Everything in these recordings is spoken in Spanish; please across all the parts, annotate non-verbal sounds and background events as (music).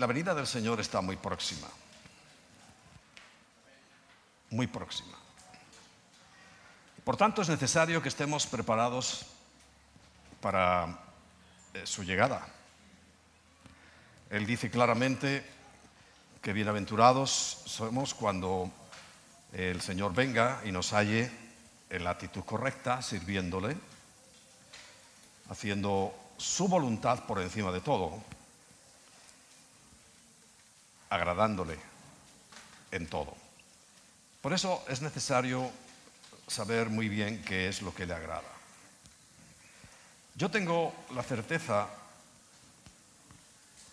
La venida del Señor está muy próxima. Muy próxima. Por tanto, es necesario que estemos preparados para eh, su llegada. Él dice claramente que bienaventurados somos cuando el Señor venga y nos halle en la actitud correcta, sirviéndole, haciendo su voluntad por encima de todo, agradándole en todo. Por eso es necesario saber muy bien qué es lo que le agrada. Yo tengo la certeza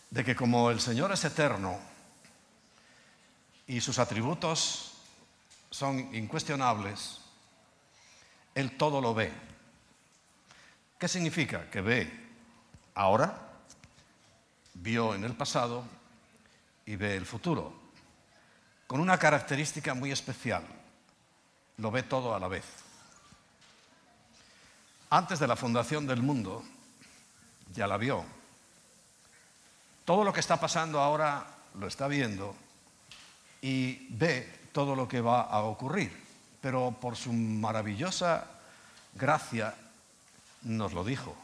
de que como el Señor es eterno y sus atributos son incuestionables, Él todo lo ve. ¿Qué significa? Que ve ahora, vio en el pasado y ve el futuro, con una característica muy especial, lo ve todo a la vez. Antes de la fundación del mundo, ya la vio. Todo lo que está pasando ahora lo está viendo y ve todo lo que va a ocurrir, pero por su maravillosa gracia nos lo dijo.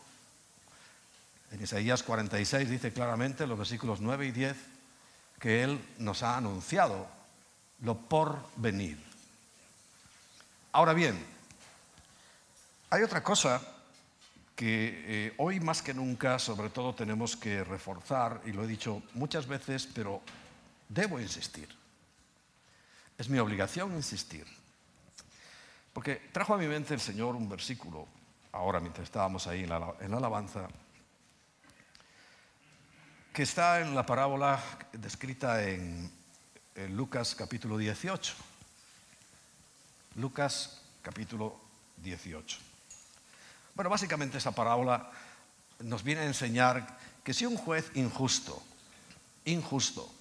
En Isaías 46 dice claramente, en los versículos 9 y 10, que Él nos ha anunciado lo por venir. Ahora bien, hay otra cosa que eh, hoy más que nunca, sobre todo, tenemos que reforzar, y lo he dicho muchas veces, pero debo insistir. Es mi obligación insistir. Porque trajo a mi mente el Señor un versículo, ahora mientras estábamos ahí en la, en la alabanza, que está en la parábola descrita en, Lucas capítulo 18. Lucas capítulo 18. Bueno, básicamente esa parábola nos viene a enseñar que si un juez injusto, injusto,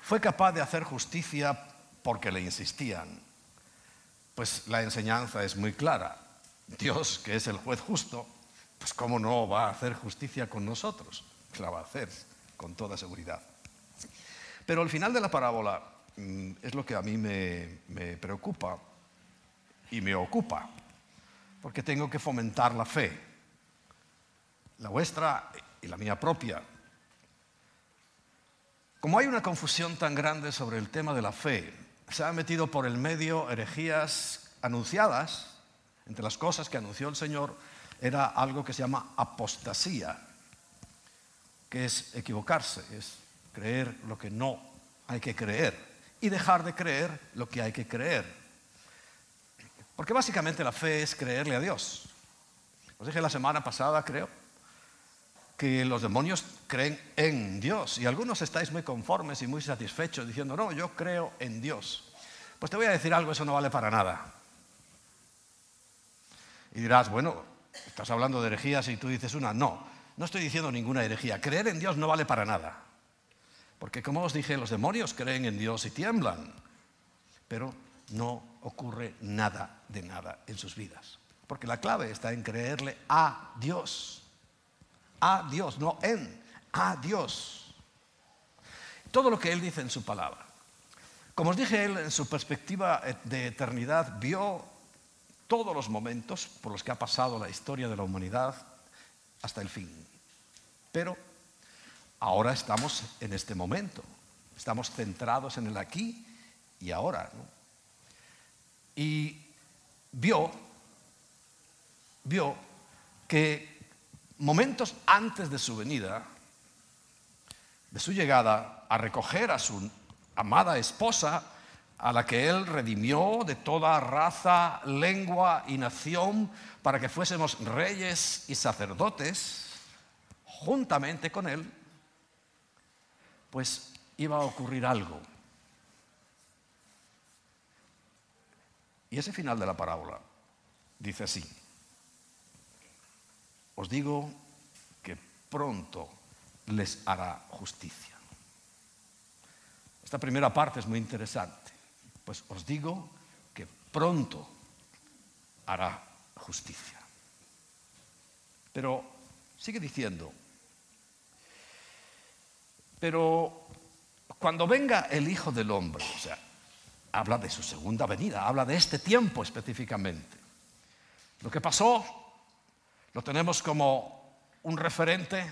fue capaz de hacer justicia porque le insistían, pues la enseñanza es muy clara. Dios, que es el juez justo, pues cómo no va a hacer justicia con nosotros, la va a hacer con toda seguridad. Pero al final de la parábola mm, es lo que a mí me, preocupa y me ocupa, porque tengo que fomentar la fe, la vuestra y la mía propia. Como hay una confusión tan grande sobre el tema de la fe, se han metido por el medio herejías anunciadas, entre las cosas que anunció el Señor era algo que se llama apostasía, que es equivocarse, es creer lo que no hay que creer y dejar de creer lo que hay que creer. Porque básicamente la fe es creerle a Dios. Os dije la semana pasada, creo, que los demonios creen en Dios y algunos estáis muy conformes y muy satisfechos diciendo, no, yo creo en Dios. Pues te voy a decir algo, eso no vale para nada. Y dirás, bueno, estás hablando de herejías y tú dices una, no, no estoy diciendo ninguna herejía. Creer en Dios no vale para nada. Porque como os dije, los demonios creen en Dios y tiemblan. Pero no ocurre nada de nada en sus vidas. Porque la clave está en creerle a Dios. A Dios, no en, a Dios. Todo lo que Él dice en su palabra. Como os dije, Él en su perspectiva de eternidad vio todos los momentos por los que ha pasado la historia de la humanidad hasta el fin. Pero ahora estamos en este momento, estamos centrados en el aquí y ahora. Y vio, vio que momentos antes de su venida, de su llegada a recoger a su amada esposa, a la que él redimió de toda raza, lengua y nación, para que fuésemos reyes y sacerdotes, juntamente con él, pues iba a ocurrir algo. Y ese final de la parábola dice así, os digo que pronto les hará justicia. Esta primera parte es muy interesante, pues os digo que pronto hará justicia. Pero sigue diciendo, Pero cuando venga el Hijo del Hombre, o sea, habla de su segunda venida, habla de este tiempo específicamente. Lo que pasó lo tenemos como un referente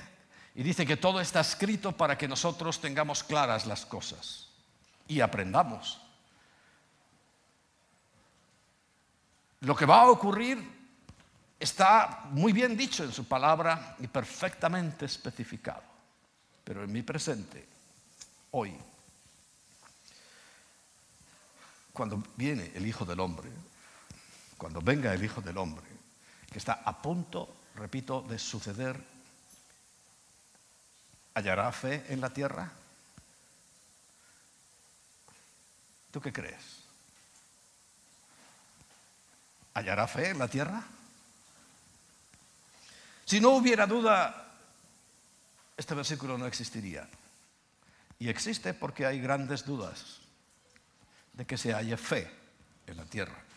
y dice que todo está escrito para que nosotros tengamos claras las cosas y aprendamos. Lo que va a ocurrir está muy bien dicho en su palabra y perfectamente especificado. Pero en mi presente, hoy, cuando viene el Hijo del Hombre, cuando venga el Hijo del Hombre, que está a punto, repito, de suceder, ¿hallará fe en la tierra? ¿Tú qué crees? ¿Hallará fe en la tierra? Si no hubiera duda, este versículo no existiría. Y existe porque hay grandes dudas de que se halle fe en la tierra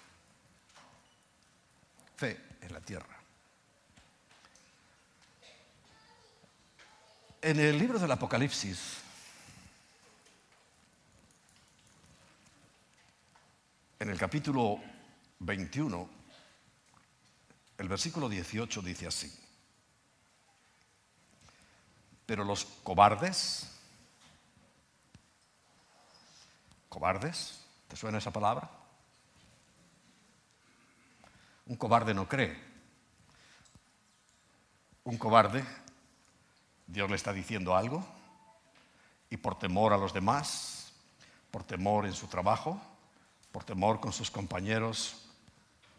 fe en la tierra. En el libro del Apocalipsis, en el capítulo 21, el versículo 18 dice así, pero los cobardes, cobardes, ¿te suena esa palabra? Un cobarde no cree. Un cobarde, Dios le está diciendo algo y por temor a los demás, por temor en su trabajo, por temor con sus compañeros,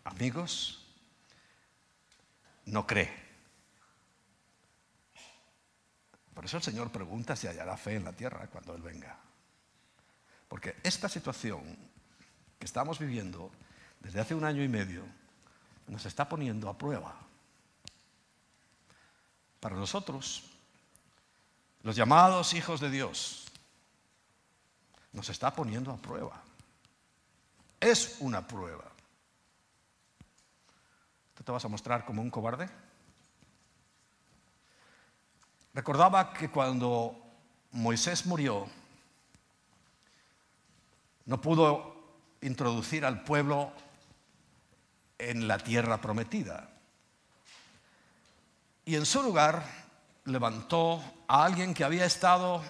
amigos, no cree. Por eso el Señor pregunta si hallará fe en la tierra cuando Él venga. Porque esta situación que estamos viviendo desde hace un año y medio nos está poniendo a prueba. Para nosotros, los llamados hijos de Dios, nos está poniendo a prueba. Es una prueba. ¿Tú te vas a mostrar como un cobarde? Recordaba que cuando Moisés murió, no pudo introducir al pueblo en la tierra prometida. Y en su lugar levantó a alguien que había estado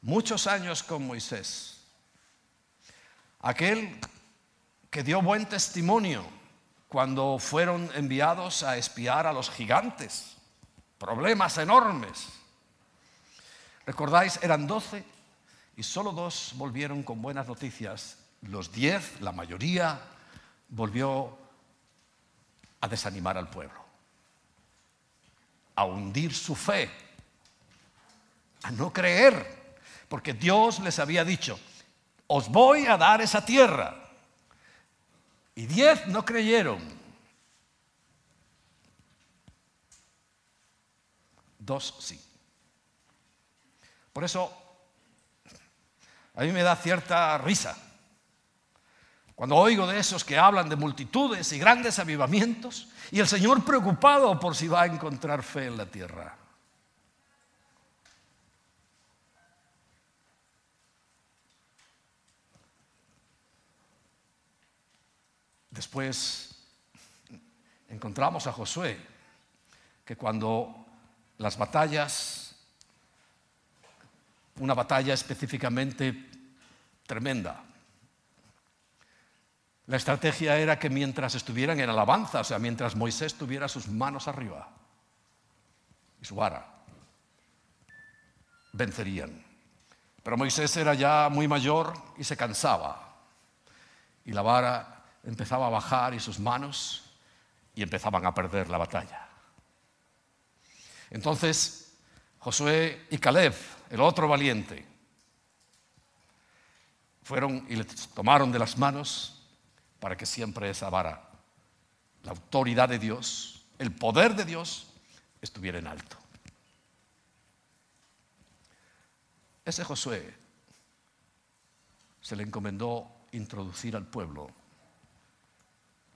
muchos años con Moisés. Aquel que dio buen testimonio cuando fueron enviados a espiar a los gigantes. Problemas enormes. ¿Recordáis? Eran doce y solo dos volvieron con buenas noticias. Los diez, la mayoría, volvió a desanimar al pueblo, a hundir su fe, a no creer, porque Dios les había dicho, os voy a dar esa tierra. Y diez no creyeron. Dos sí. Por eso, a mí me da cierta risa cuando oigo de esos que hablan de multitudes y grandes avivamientos, y el Señor preocupado por si va a encontrar fe en la tierra. Después encontramos a Josué, que cuando las batallas, una batalla específicamente tremenda, la estrategia era que mientras estuvieran en alabanza, o sea, mientras Moisés tuviera sus manos arriba y su vara, vencerían. Pero Moisés era ya muy mayor y se cansaba. Y la vara empezaba a bajar y sus manos y empezaban a perder la batalla. Entonces Josué y Caleb, el otro valiente, fueron y le tomaron de las manos para que siempre esa vara, la autoridad de Dios, el poder de Dios, estuviera en alto. Ese Josué se le encomendó introducir al pueblo,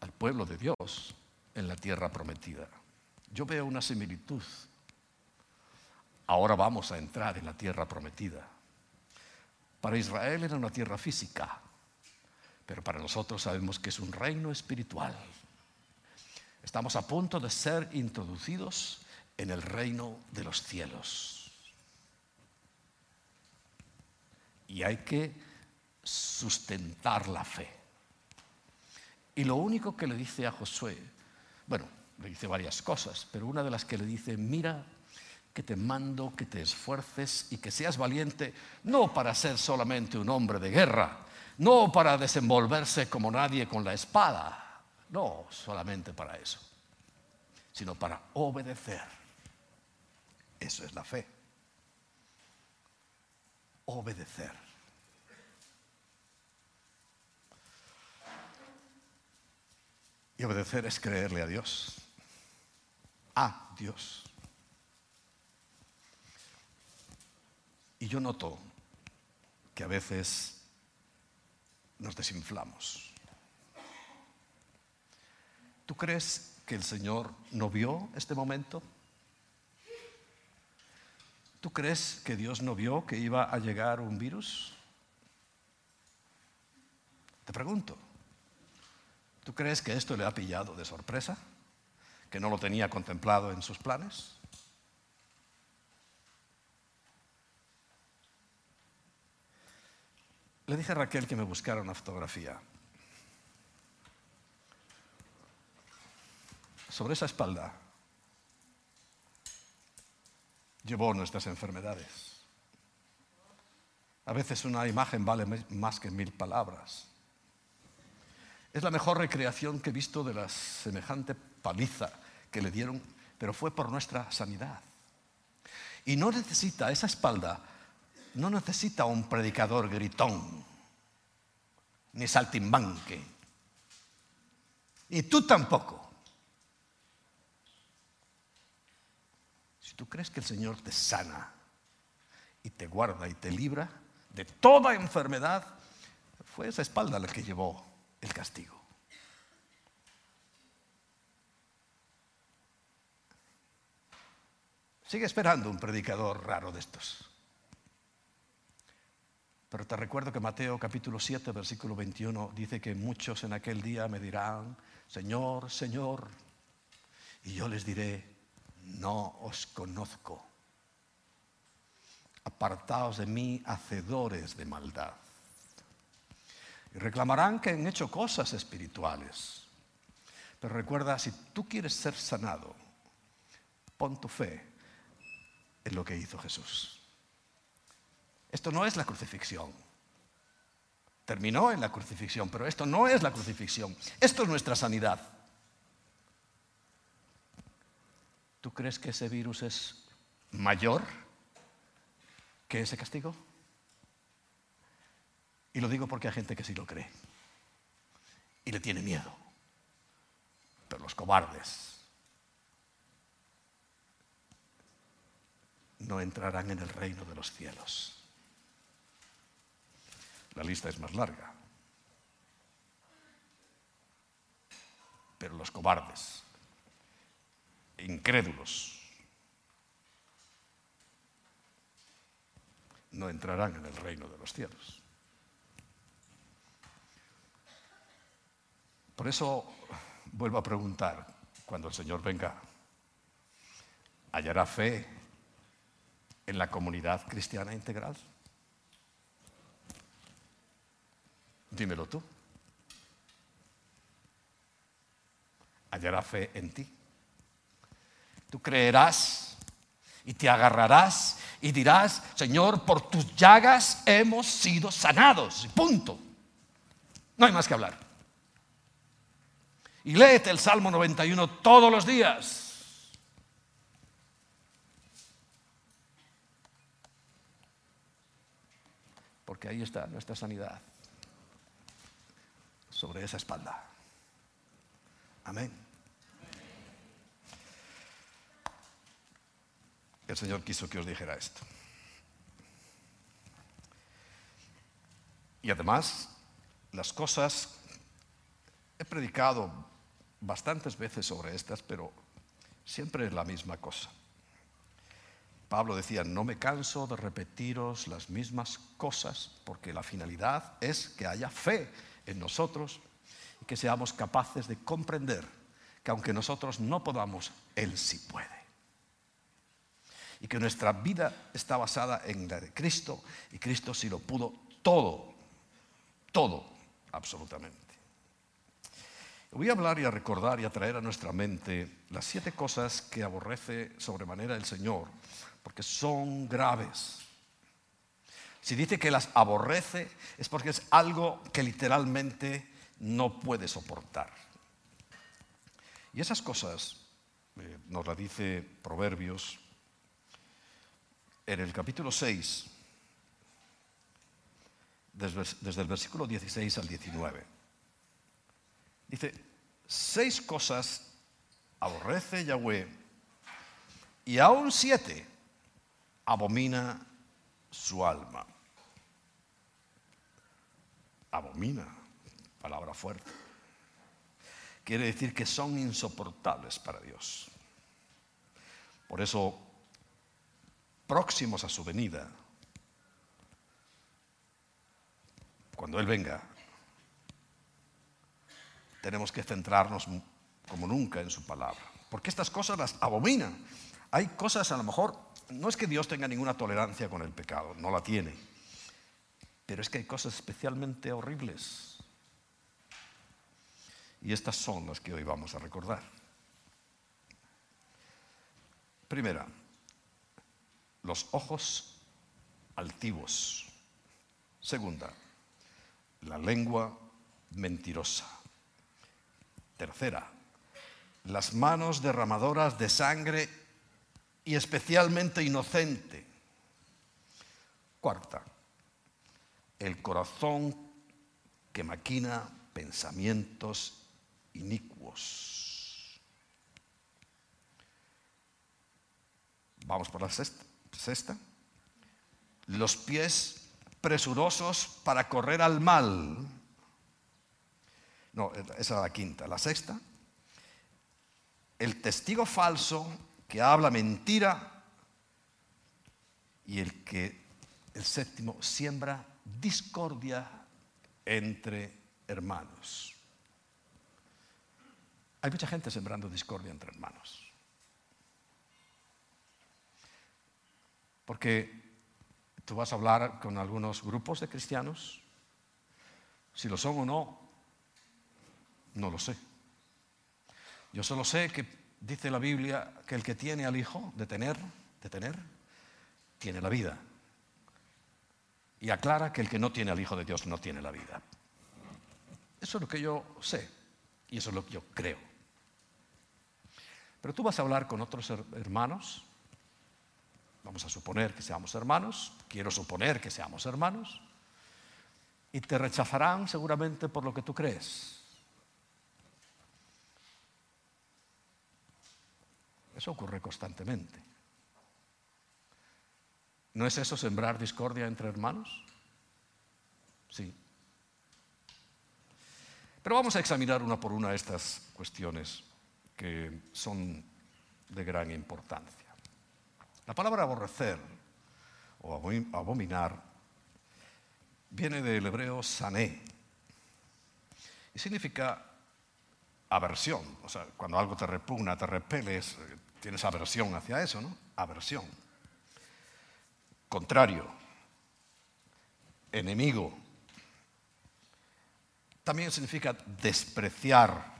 al pueblo de Dios, en la tierra prometida. Yo veo una similitud ahora vamos a entrar en la tierra prometida. Para Israel era una tierra física, pero para nosotros sabemos que es un reino espiritual. Estamos a punto de ser introducidos en el reino de los cielos. Y hay que sustentar la fe. Y lo único que le dice a Josué, bueno, le dice varias cosas, pero una de las que le dice, mira que te mando que te esfuerces y que seas valiente, no para ser solamente un hombre de guerra, no para desenvolverse como nadie con la espada, no solamente para eso, sino para obedecer. Eso es la fe. Obedecer. Y obedecer es creerle a Dios. A Dios. Y yo noto que a veces nos desinflamos. ¿Tú crees que el Señor no vio este momento? ¿Tú crees que Dios no vio que iba a llegar un virus? Te pregunto, ¿tú crees que esto le ha pillado de sorpresa? ¿Que no lo tenía contemplado en sus planes? Le dije a Raquel que me buscara una fotografía. Sobre esa espalda llevó nuestras enfermedades. A veces una imagen vale más que mil palabras. Es la mejor recreación que he visto de la semejante paliza que le dieron, pero fue por nuestra sanidad. Y no necesita esa espalda no necesita un predicador gritón, ni saltimbanque. Y tú tampoco. Si tú crees que el Señor te sana y te guarda y te libra de toda enfermedad, fue esa espalda la que llevó el castigo. Sigue esperando un predicador raro de estos. Pero te recuerdo que Mateo capítulo 7, versículo 21 dice que muchos en aquel día me dirán, Señor, Señor, y yo les diré, no os conozco. Apartaos de mí, hacedores de maldad. Y reclamarán que han hecho cosas espirituales. Pero recuerda, si tú quieres ser sanado, pon tu fe en lo que hizo Jesús. Esto no es la crucifixión. Terminó en la crucifixión, pero esto no es la crucifixión. Esto es nuestra sanidad. ¿Tú crees que ese virus es mayor que ese castigo? Y lo digo porque hay gente que sí lo cree y le tiene miedo. Pero los cobardes no entrarán en el reino de los cielos. La lista es más larga. Pero los cobardes, incrédulos, no entrarán en el reino de los cielos. Por eso vuelvo a preguntar, cuando el Señor venga, ¿hallará fe en la comunidad cristiana integral? Dímelo tú. Hallará fe en ti. Tú creerás y te agarrarás y dirás, Señor, por tus llagas hemos sido sanados. punto. No hay más que hablar. Y léete el Salmo 91 todos los días. Porque ahí está nuestra sanidad sobre esa espalda. Amén. El Señor quiso que os dijera esto. Y además, las cosas, he predicado bastantes veces sobre estas, pero siempre es la misma cosa. Pablo decía, no me canso de repetiros las mismas cosas, porque la finalidad es que haya fe en nosotros y que seamos capaces de comprender que aunque nosotros no podamos, Él sí puede. Y que nuestra vida está basada en la de Cristo y Cristo sí lo pudo todo, todo, absolutamente. Voy a hablar y a recordar y a traer a nuestra mente las siete cosas que aborrece sobremanera el Señor, porque son graves. Si dice que las aborrece es porque es algo que literalmente no puede soportar. Y esas cosas, eh, nos la dice Proverbios, en el capítulo 6, desde, el versículo 16 al 19. Dice, seis cosas aborrece Yahweh y aún siete abomina su alma. Abomina, palabra fuerte. Quiere decir que son insoportables para Dios. Por eso, próximos a su venida, cuando Él venga, tenemos que centrarnos como nunca en su palabra. Porque estas cosas las abominan. Hay cosas a lo mejor, no es que Dios tenga ninguna tolerancia con el pecado, no la tiene. Pero es que hay cosas especialmente horribles. Y estas son las que hoy vamos a recordar. Primera, los ojos altivos. Segunda, la lengua mentirosa. Tercera, las manos derramadoras de sangre y especialmente inocente. Cuarta, el corazón que maquina pensamientos inicuos. Vamos por la sexta. sexta. Los pies presurosos para correr al mal. No, esa es la quinta. La sexta, el testigo falso que habla mentira y el que, el séptimo, siembra discordia entre hermanos. Hay mucha gente sembrando discordia entre hermanos. Porque Tú vas a hablar con algunos grupos de cristianos. Si lo son o no, no lo sé. Yo solo sé que dice la Biblia que el que tiene al Hijo de tener, de tener, tiene la vida. Y aclara que el que no tiene al Hijo de Dios no tiene la vida. Eso es lo que yo sé y eso es lo que yo creo. Pero tú vas a hablar con otros hermanos Vamos a suponer que seamos hermanos, quiero suponer que seamos hermanos, y te rechazarán seguramente por lo que tú crees. Eso ocurre constantemente. ¿No es eso sembrar discordia entre hermanos? Sí. Pero vamos a examinar una por una estas cuestiones que son de gran importancia. La palabra aborrecer o abominar viene del hebreo sané y significa aversión. O sea, cuando algo te repugna, te repeles, tienes aversión hacia eso, ¿no? Aversión. Contrario. Enemigo. También significa despreciar.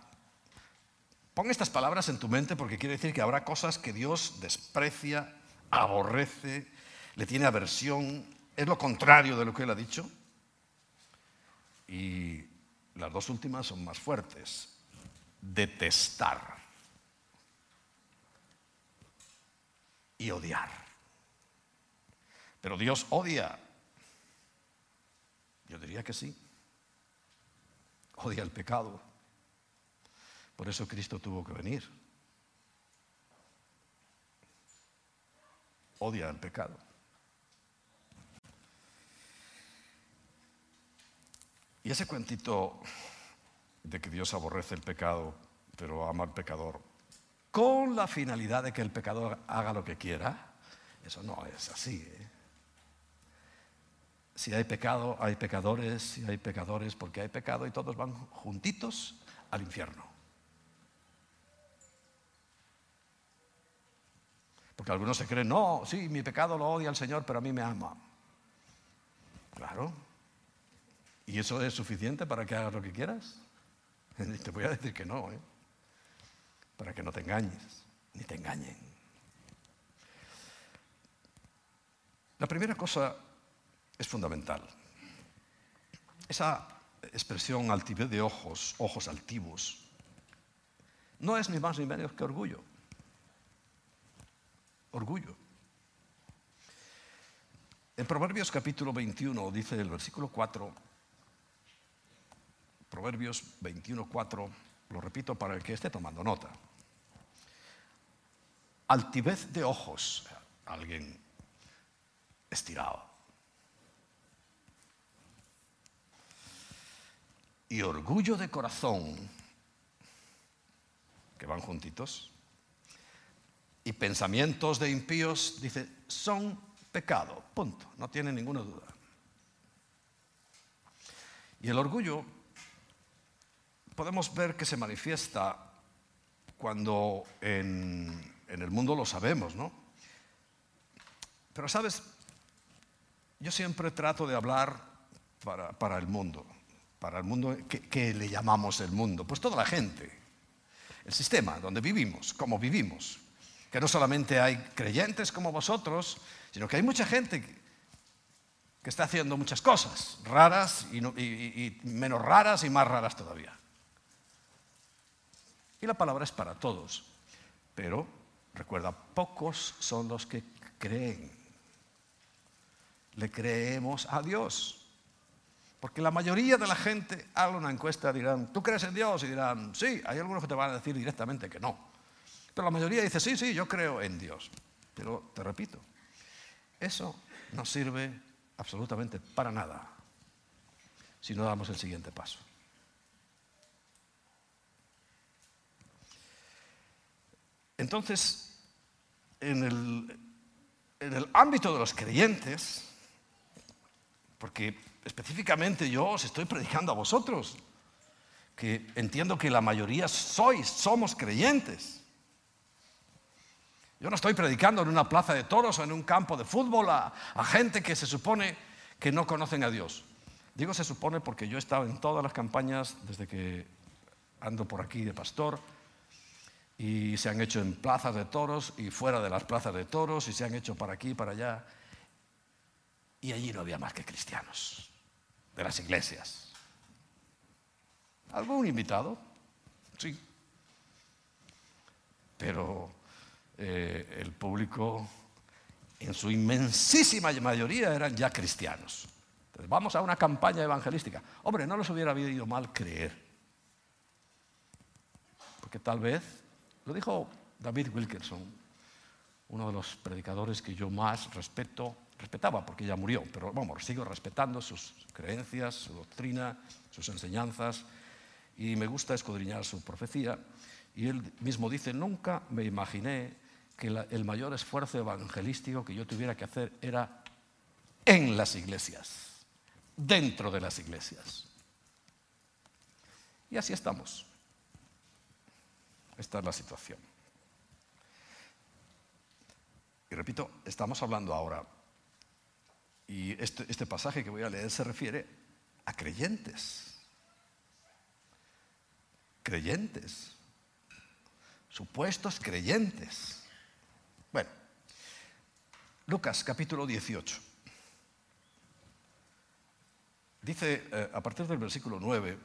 Pon estas palabras en tu mente porque quiere decir que habrá cosas que Dios desprecia aborrece, le tiene aversión, es lo contrario de lo que él ha dicho. Y las dos últimas son más fuertes. Detestar y odiar. Pero Dios odia. Yo diría que sí. Odia el pecado. Por eso Cristo tuvo que venir. odia el pecado. Y ese cuentito de que Dios aborrece el pecado, pero ama al pecador, con la finalidad de que el pecador haga lo que quiera, Eso no es así. ¿eh? Si hay pecado, hay pecadores, si hay pecadores, porque hay pecado y todos van juntitos al infierno. Porque algunos se creen, no, sí, mi pecado lo odia el Señor, pero a mí me ama. Claro. ¿Y eso es suficiente para que hagas lo que quieras? (laughs) Te voy a decir que no, ¿eh? Para que no te engañes, ni te engañen. La primera cosa es fundamental. Esa expresión altivez de ojos, ojos altivos, no es ni más ni menos que orgullo. Orgullo. En Proverbios capítulo 21 dice el versículo 4, Proverbios 21, 4, lo repito para el que esté tomando nota. Altivez de ojos, alguien estirado. Y orgullo de corazón, que van juntitos, y pensamientos de impíos, dice, son pecado, punto, no tiene ninguna duda. Y el orgullo podemos ver que se manifiesta cuando en, el mundo lo sabemos, ¿no? Pero sabes, yo siempre trato de hablar para, el mundo, para el mundo que, le llamamos el mundo, pues toda la gente, el sistema donde vivimos, como vivimos, que no solamente hay creyentes como vosotros, sino que hay mucha gente que, está haciendo muchas cosas raras y menos raras y más raras todavía. Y la palabra es para todos. Pero, recuerda, pocos son los que creen. Le creemos a Dios. Porque la mayoría de la gente haga una encuesta dirán, ¿tú crees en Dios? Y dirán, sí, hay algunos que te van a decir directamente que no. Pero la mayoría dice, sí, sí, yo creo en Dios. Pero te repito, eso no sirve absolutamente para nada si no damos el siguiente paso. Entonces, en el, ámbito de los creyentes, porque específicamente yo os estoy predicando a vosotros, que entiendo que la mayoría sois, somos creyentes. Yo no estoy predicando en una plaza de toros o en un campo de fútbol a, a, gente que se supone que no conocen a Dios. Digo se supone porque yo he estado en todas las campañas desde que ando por aquí de pastor y se han hecho en plazas de toros y fuera de las plazas de toros y se han hecho para aquí para allá. Y allí no había más que cristianos de las iglesias. ¿Algún invitado? Sí. Pero eh, el público, en su inmensísima mayoría, eran ya cristianos. Entonces, vamos a una campaña evangelística. Hombre, no les hubiera habido mal creer. Porque tal vez lo dijo David Wilkerson, uno de los predicadores que yo más respeto, respetaba porque ya murió, pero vamos, sigo respetando sus creencias, su doctrina, sus enseñanzas, y me gusta escudriñar su profecía. Y él mismo dice, nunca me imaginé que el mayor esfuerzo evangelístico que yo tuviera que hacer era en las iglesias, dentro de las iglesias. Y así estamos. Esta es la situación. Y repito, estamos hablando ahora, y este, este, pasaje que voy a leer se refiere a creyentes. Creyentes. Supuestos creyentes. Bueno, Lucas capítulo 18. Dice eh, a partir del versículo 9,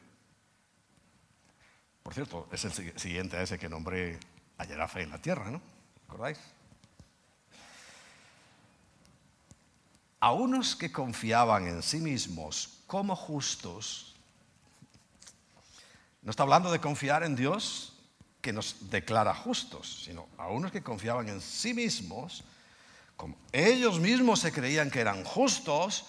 por cierto, es el siguiente a ese que nombré ayer fe en la tierra, ¿no? ¿Recordáis? A unos que confiaban en sí mismos como justos, no está hablando de confiar en Dios que nos declara justos, sino a unos que confiaban en sí mismos, como ellos mismos se creían que eran justos,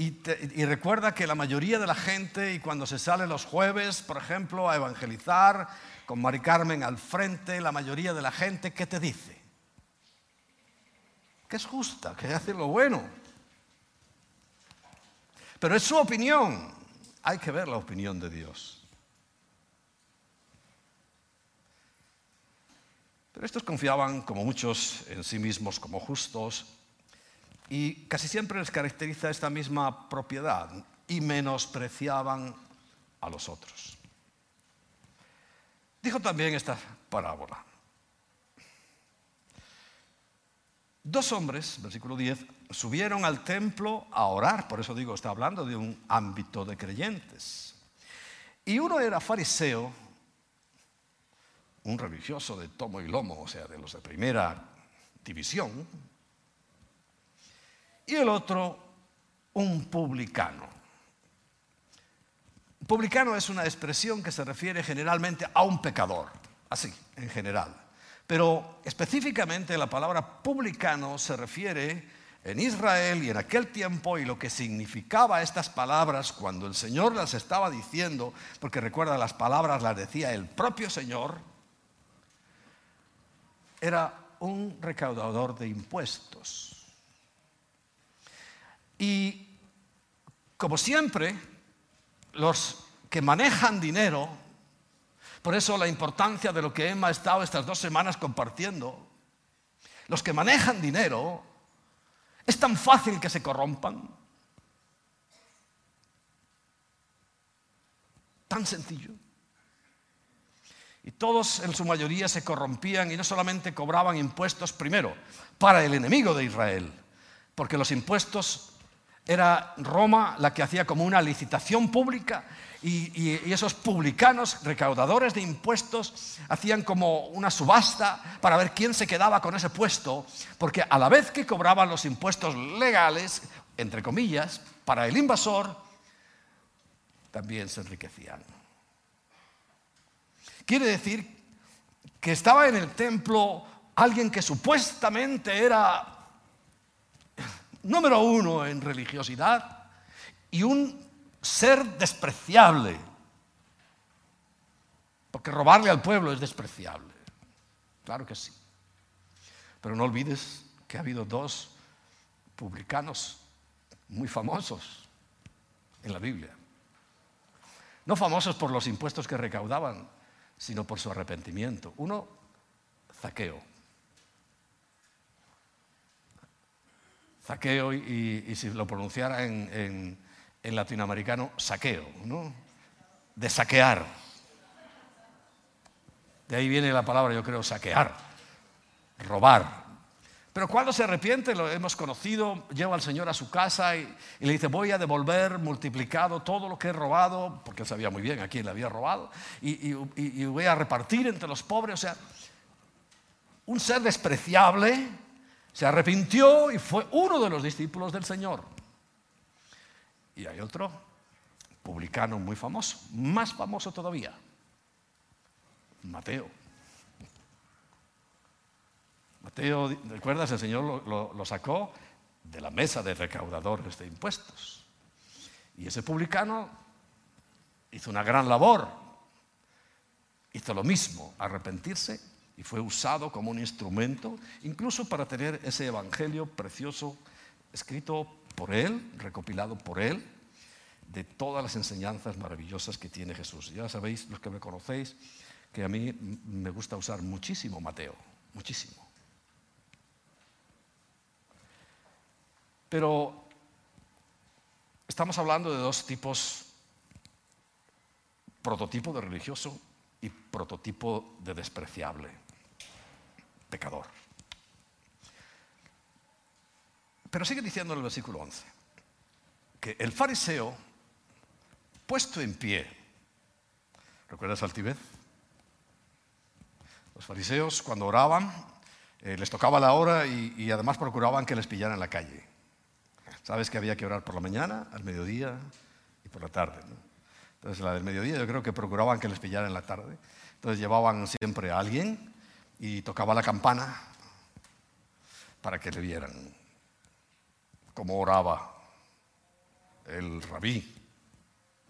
y, recuerda que la mayoría de la gente, y cuando se sale los jueves, por ejemplo, a evangelizar, con Mari Carmen al frente, la mayoría de la gente, ¿qué te dice? que es justa, que hace lo bueno. Pero es su opinión. Hay que ver la opinión de Dios. Pero estos confiaban, como muchos, en sí mismos como justos y casi siempre les caracteriza esta misma propiedad y menospreciaban a los otros. Dijo también esta parábola. Dos hombres, versículo 10, subieron al templo a orar, por eso digo, está hablando de un ámbito de creyentes. Y uno era fariseo, un religioso de tomo y lomo, o sea, de los de primera división, y el otro un publicano. Publicano es una expresión que se refiere generalmente a un pecador, así, en general. Pero específicamente la palabra publicano se refiere en Israel y en aquel tiempo y lo que significaba estas palabras cuando el Señor las estaba diciendo, porque recuerda las palabras las decía el propio Señor, era un recaudador de impuestos. Y como siempre, los que manejan dinero, por eso la importancia de lo que Emma ha estado estas dos semanas compartiendo, los que manejan dinero, es tan fácil que se corrompan. Tan sencillo. Y todos en su mayoría se corrompían y no solamente cobraban impuestos primero para el enemigo de Israel, porque los impuestos era Roma la que hacía como una licitación pública y, esos publicanos, recaudadores de impuestos, hacían como una subasta para ver quién se quedaba con ese puesto, porque a la vez que cobraban los impuestos legales, entre comillas, para el invasor, también se enriquecían. Quiere decir que estaba en el templo alguien que supuestamente era número uno en religiosidad y un ser despreciable. Porque robarle al pueblo es despreciable. Claro que sí. Pero no olvides que ha habido dos publicanos muy famosos en la Biblia. No famosos por los impuestos que recaudaban, sino por su arrepentimiento. Uno, Zaqueo. Zaqueo y, si lo pronunciara en, latinoamericano, saqueo, ¿no? De saquear. De ahí viene la palabra, yo creo, saquear, robar. Pero cuando se arrepiente, lo hemos conocido, lleva al Señor a su casa y, le dice, voy a devolver multiplicado todo lo que he robado, porque él sabía muy bien a quién le había robado, y, y voy a repartir entre los pobres. O sea, un ser despreciable, se arrepintió y fue uno de los discípulos del Señor. Y hay otro publicano muy famoso, más famoso todavía, Mateo. Mateo, ¿recuerdas? El Señor lo, sacó de la mesa de recaudadores de impuestos. Y ese publicano hizo una gran labor, hizo lo mismo, arrepentirse y fue usado como un instrumento, incluso para tener ese evangelio precioso escrito por él, recopilado por él, de todas las enseñanzas maravillosas que tiene Jesús. Ya sabéis, los que me conocéis, que a mí me gusta usar muchísimo Mateo, muchísimo. Pero estamos hablando de dos tipos, prototipo de religioso y prototipo de despreciable pecador. Pero sigue diciendo en el versículo 11 que el fariseo, puesto en pie, ¿recuerdas altivez? Los fariseos cuando oraban eh, les tocaba la hora y, además procuraban que les pillaran en la calle. Sabes que había que orar por la mañana, al mediodía y por la tarde. Entonces la del mediodía yo creo que procuraban que les pillaran en la tarde. Entonces llevaban siempre a alguien y tocaba la campana para que le vieran cómo oraba el rabí,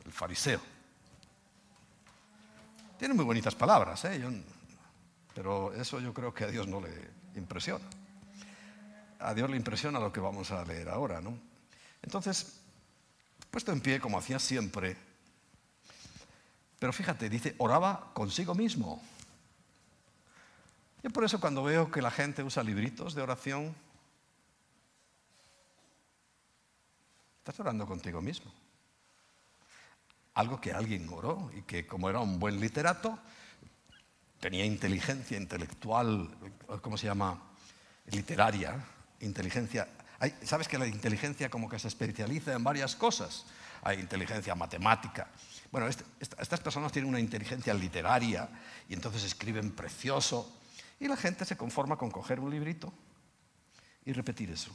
el fariseo. Tiene muy bonitas palabras, ¿eh? pero eso yo creo que a Dios no le impresiona. a Dios le impresiona lo que vamos a leer ahora, ¿no? Entonces, puesto en pie como hacía siempre, pero fíjate, dice, oraba consigo mismo. Yo por eso cuando veo que la gente usa libritos de oración, estás orando contigo mismo. Algo que alguien oró y que como era un buen literato, tenía inteligencia intelectual, ¿cómo se llama? Literaria, inteligencia. ¿Sabes que la inteligencia como que se especializa en varias cosas? Hay inteligencia matemática. Bueno, este, estas personas tienen una inteligencia literaria y entonces escriben precioso. Y la gente se conforma con coger un librito y repetir eso.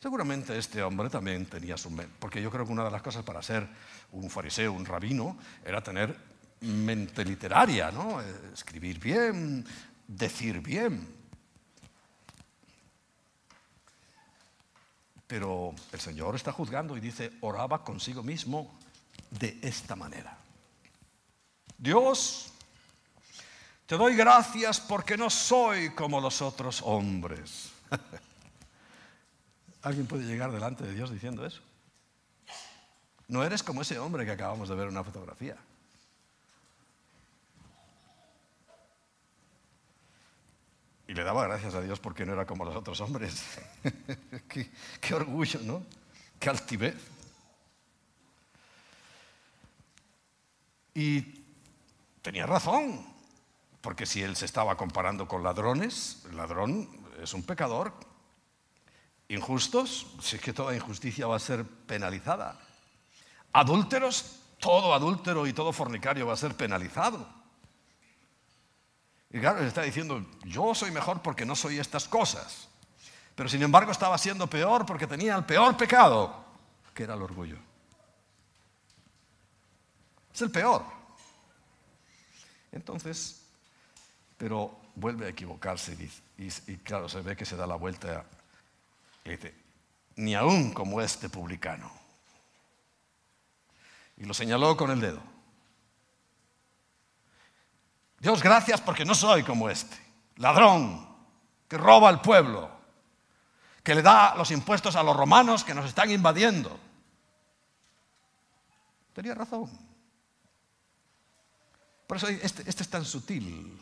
Seguramente este hombre también tenía su mente, porque yo creo que una de las cosas para ser un fariseo, un rabino, era tener mente literaria, ¿no? Escribir bien, decir bien. Pero el Señor está juzgando y dice, oraba consigo mismo de esta manera. Dios, te doy gracias porque no soy como los otros hombres. (laughs) ¿Alguien puede llegar delante de Dios diciendo eso? No eres como ese hombre que acabamos de ver en una fotografía. Y le daba gracias a Dios porque no era como los otros hombres. (laughs) qué, qué, orgullo, ¿no? Qué altivez. Y tenía razón, porque si él se estaba comparando con ladrones, el ladrón es un pecador Injustos, si es que toda injusticia va a ser penalizada. Adúlteros, todo adúltero y todo fornicario va a ser penalizado. Y claro, está diciendo, yo soy mejor porque no soy estas cosas. Pero sin embargo estaba siendo peor porque tenía el peor pecado, que era el orgullo. Es el peor. Entonces, pero vuelve a equivocarse y, y claro, se ve que se da la vuelta dice, ni aún como este publicano. Y lo señaló con el dedo. Dios, gracias porque no soy como este, ladrón, que roba al pueblo, que le da los impuestos a los romanos que nos están invadiendo. Tenía razón. Por eso este, este es tan sutil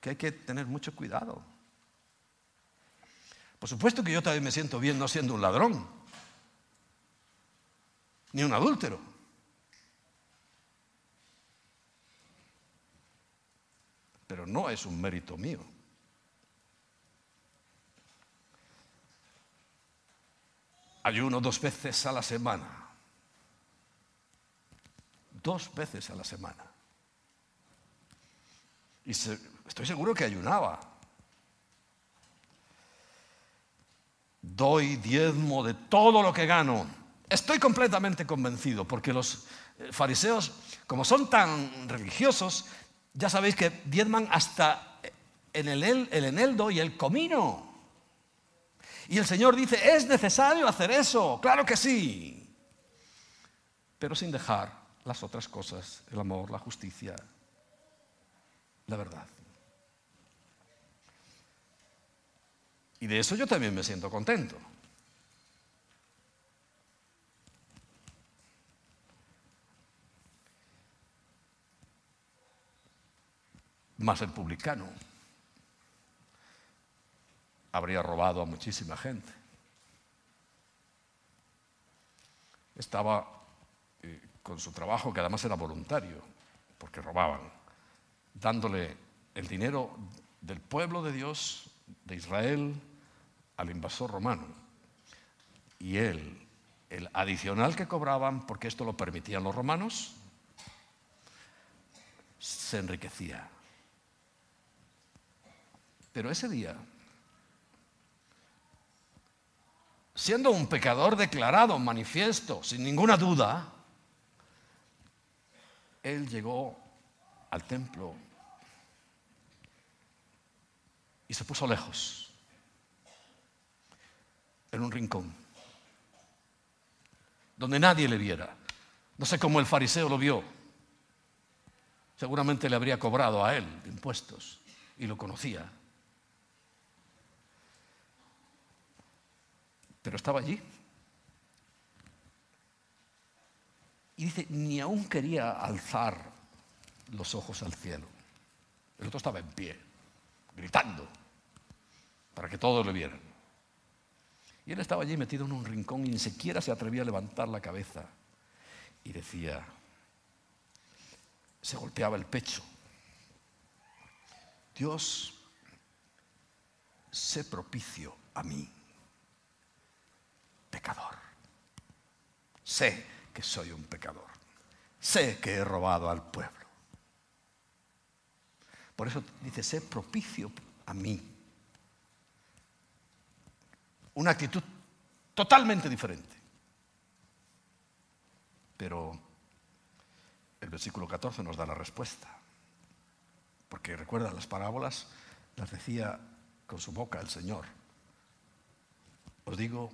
que hay que tener mucho cuidado. Por supuesto que yo también me siento bien no siendo un ladrón, ni un adúltero. Pero no es un mérito mío. Ayuno dos veces a la semana. Dos veces a la semana. Y estoy seguro que ayunaba. doy diezmo de todo lo que gano. Estoy completamente convencido, porque los eh, fariseos, como son tan religiosos, ya sabéis que diezman hasta el, el eneldo y el comino. Y el Señor dice, es necesario hacer eso, claro que sí, pero sin dejar las otras cosas, el amor, la justicia, la verdad. Y de eso yo también me siento contento. Más el publicano habría robado a muchísima gente. Estaba eh, con su trabajo, que además era voluntario, porque robaban, dándole el dinero del pueblo de Dios de Israel al invasor romano. Y él, el adicional que cobraban, porque esto lo permitían los romanos, se enriquecía. Pero ese día, siendo un pecador declarado, manifiesto, sin ninguna duda, él llegó al templo y se puso lejos, en un rincón, donde nadie le viera. No sé cómo el fariseo lo vio. Seguramente le habría cobrado a él impuestos y lo conocía. Pero estaba allí. Y dice, ni aún quería alzar los ojos al cielo. El otro estaba en pie gritando, para que todos le vieran. Y él estaba allí metido en un rincón y ni siquiera se atrevía a levantar la cabeza. Y decía, se golpeaba el pecho. Dios, sé propicio a mí, pecador. Sé que soy un pecador. Sé que he robado al pueblo. Por eso dice, sé propicio a mí. Una actitud totalmente diferente. Pero el versículo 14 nos da la respuesta. Porque recuerda, las parábolas las decía con su boca el Señor. Os digo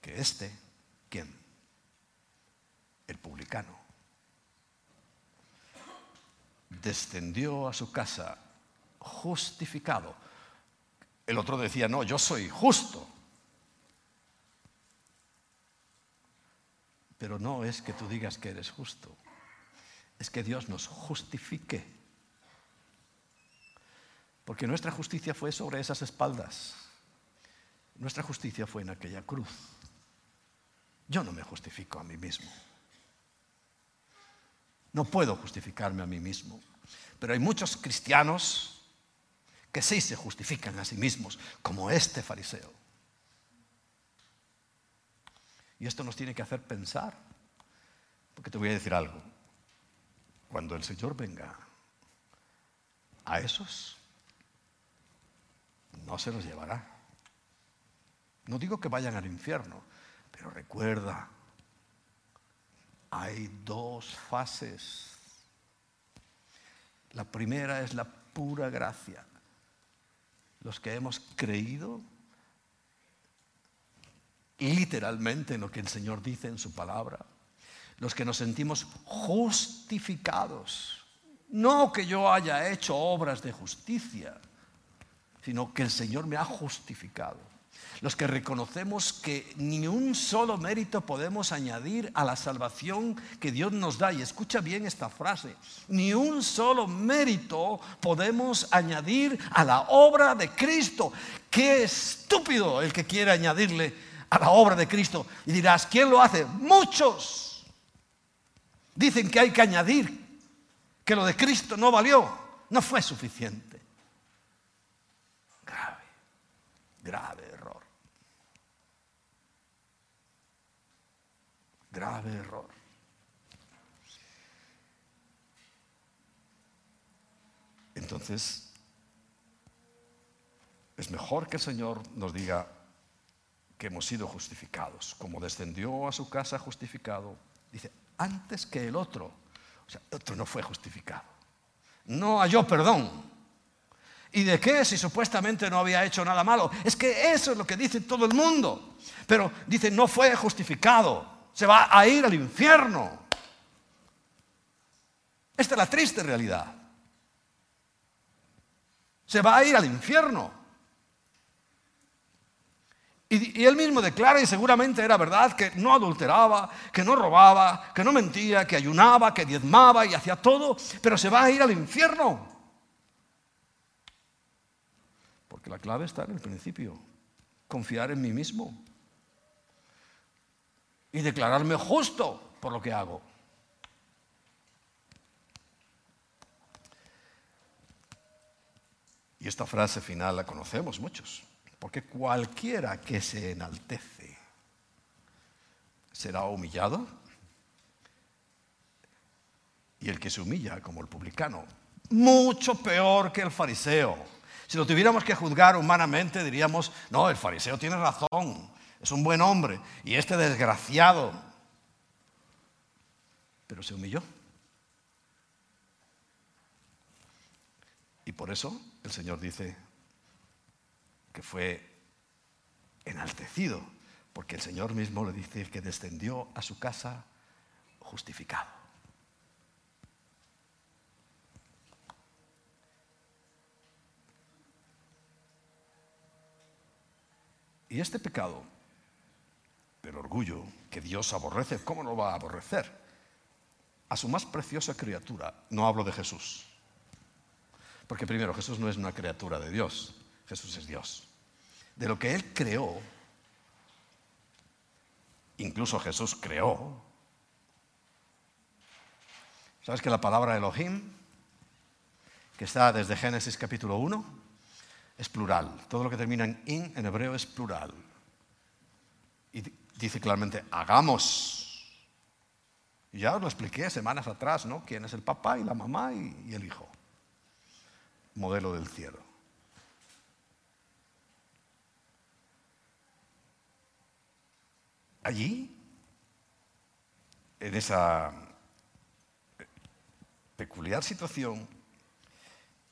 que este, ¿quién? El publicano. Descendió a su casa justificado. El otro decía, no, yo soy justo. Pero no es que tú digas que eres justo es que Dios nos justifique. Porque nuestra justicia fue sobre esas espaldas. Nuestra justicia fue en aquella cruz. Yo no me justifico a mí mismo. No puedo justificarme a mí mismo. Pero hay muchos cristianos que sí se justifican a sí mismos, como este fariseo. Y esto nos tiene que hacer pensar, porque te voy a decir algo. Cuando el Señor venga, a esos no se los llevará. No digo que vayan al infierno, pero recuerda, hay dos fases. La primera es la pura gracia. Los que hemos creído literalmente en lo que el Señor dice en su palabra los que nos sentimos justificados. No que yo haya hecho obras de justicia, sino que el Señor me ha justificado. Los que reconocemos que ni un solo mérito podemos añadir a la salvación que Dios nos da. Y escucha bien esta frase. Ni un solo mérito podemos añadir a la obra de Cristo. Qué estúpido el que quiere añadirle a la obra de Cristo. Y dirás, ¿quién lo hace? Muchos. Dicen que hay que añadir que lo de Cristo no valió, no fue suficiente. Grave, grave error. Grave error. Entonces, es mejor que el Señor nos diga que hemos sido justificados, como descendió a su casa justificado. Dice, antes que el otro. O sea, el otro no fue justificado. No halló perdón. ¿Y de qué si supuestamente no había hecho nada malo? Es que eso es lo que dice todo el mundo. Pero dice, no fue justificado. Se va a ir al infierno. Esta es la triste realidad. Se va a ir al infierno. Y, él mismo declara, y seguramente era verdad, que no adulteraba, que no robaba, que no mentía, que ayunaba, que diezmaba y hacía todo, pero se va a ir al infierno. Porque la clave está en el principio, confiar en mí mismo y declararme justo por lo que hago. Y esta frase final la conocemos muchos. Porque cualquiera que se enaltece será humillado. Y el que se humilla, como el publicano, mucho peor que el fariseo. Si lo tuviéramos que juzgar humanamente, diríamos, no, el fariseo tiene razón, es un buen hombre, y este desgraciado, pero se humilló. Y por eso el Señor dice, que fue enaltecido, porque el Señor mismo le dice que descendió a su casa justificado. Y este pecado del orgullo que Dios aborrece, ¿cómo no va a aborrecer? A su más preciosa criatura, no hablo de Jesús. Porque primero, Jesús no es una criatura de Dios, Jesús es Dios. De lo que Él creó, incluso Jesús creó. ¿Sabes que la palabra Elohim, que está desde Génesis capítulo 1, es plural? Todo lo que termina en in en hebreo es plural. Y dice claramente, hagamos. Ya os lo expliqué semanas atrás, ¿no? ¿Quién es el papá y la mamá y, el hijo? Modelo del cielo. Allí, en esa peculiar situación,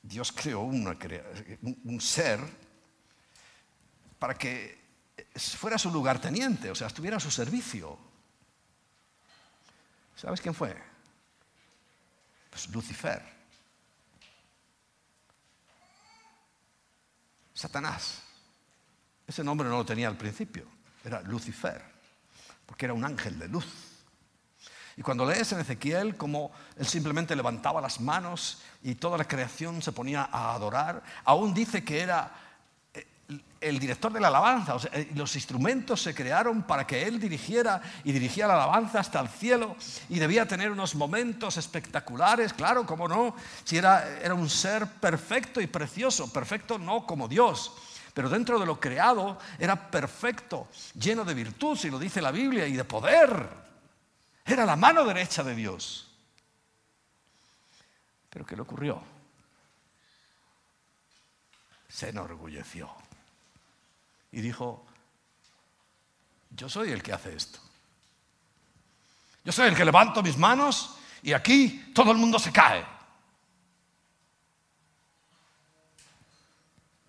Dios creó un ser para que fuera su lugarteniente, o sea, estuviera a su servicio. ¿Sabes quién fue? Pues Lucifer. Satanás. Ese nombre no lo tenía al principio, era Lucifer, porque era un ángel de luz. Y cuando lees en Ezequiel cómo él simplemente levantaba las manos y toda la creación se ponía a adorar, aún dice que era el director de la alabanza. Eh, los instrumentos se crearon para que él dirigiera y dirigía la alabanza hasta el cielo y debía tener unos momentos espectaculares, claro, cómo no, si era, era un ser perfecto y precioso, perfecto no como Dios. Pero dentro de lo creado era perfecto, lleno de virtud, si lo dice la Biblia, y de poder. Era la mano derecha de Dios. Pero ¿qué le ocurrió? Se enorgulleció y dijo, yo soy el que hace esto. Yo soy el que levanto mis manos y aquí todo el mundo se cae.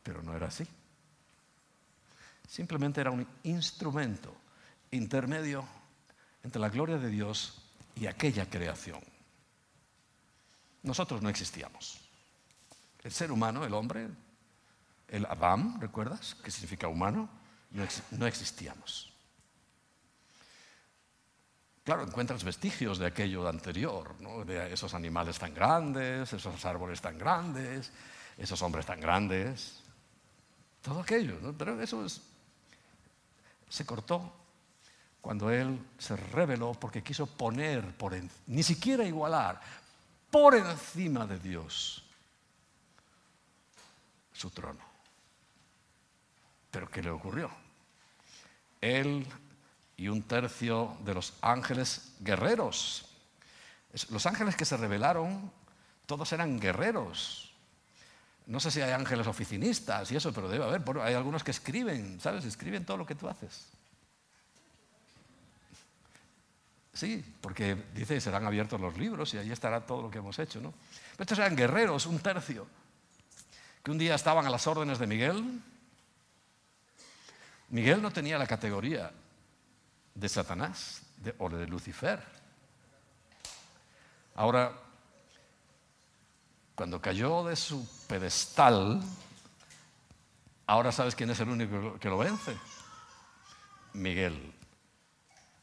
Pero no era así. Simplemente era un instrumento intermedio entre la gloria de Dios y aquella creación. Nosotros no existíamos. El ser humano, el hombre, el Adam, ¿recuerdas? Que significa humano, no, existíamos. Claro, encuentras vestigios de aquello anterior, de esos animales tan grandes, esos árboles tan grandes, esos hombres tan grandes, todo aquello, pero eso se cortó cuando él se reveló porque quiso poner, por ni siquiera igualar, por encima de Dios su trono. Pero ¿qué le ocurrió? Él y un tercio de los ángeles guerreros. Los ángeles que se rebelaron, todos eran guerreros. No sé si hay ángeles oficinistas y eso, pero debe haber. Hay algunos que escriben, ¿sabes? Escriben todo lo que tú haces. Sí, porque dice, serán abiertos los libros y ahí estará todo lo que hemos hecho, ¿no? Pero estos eran guerreros, un tercio, que un día estaban a las órdenes de Miguel Miguel no tenía la categoría de Satanás o de Lucifer. Ahora, cuando cayó de su pedestal, ahora sabes quién es el único que lo vence. Miguel.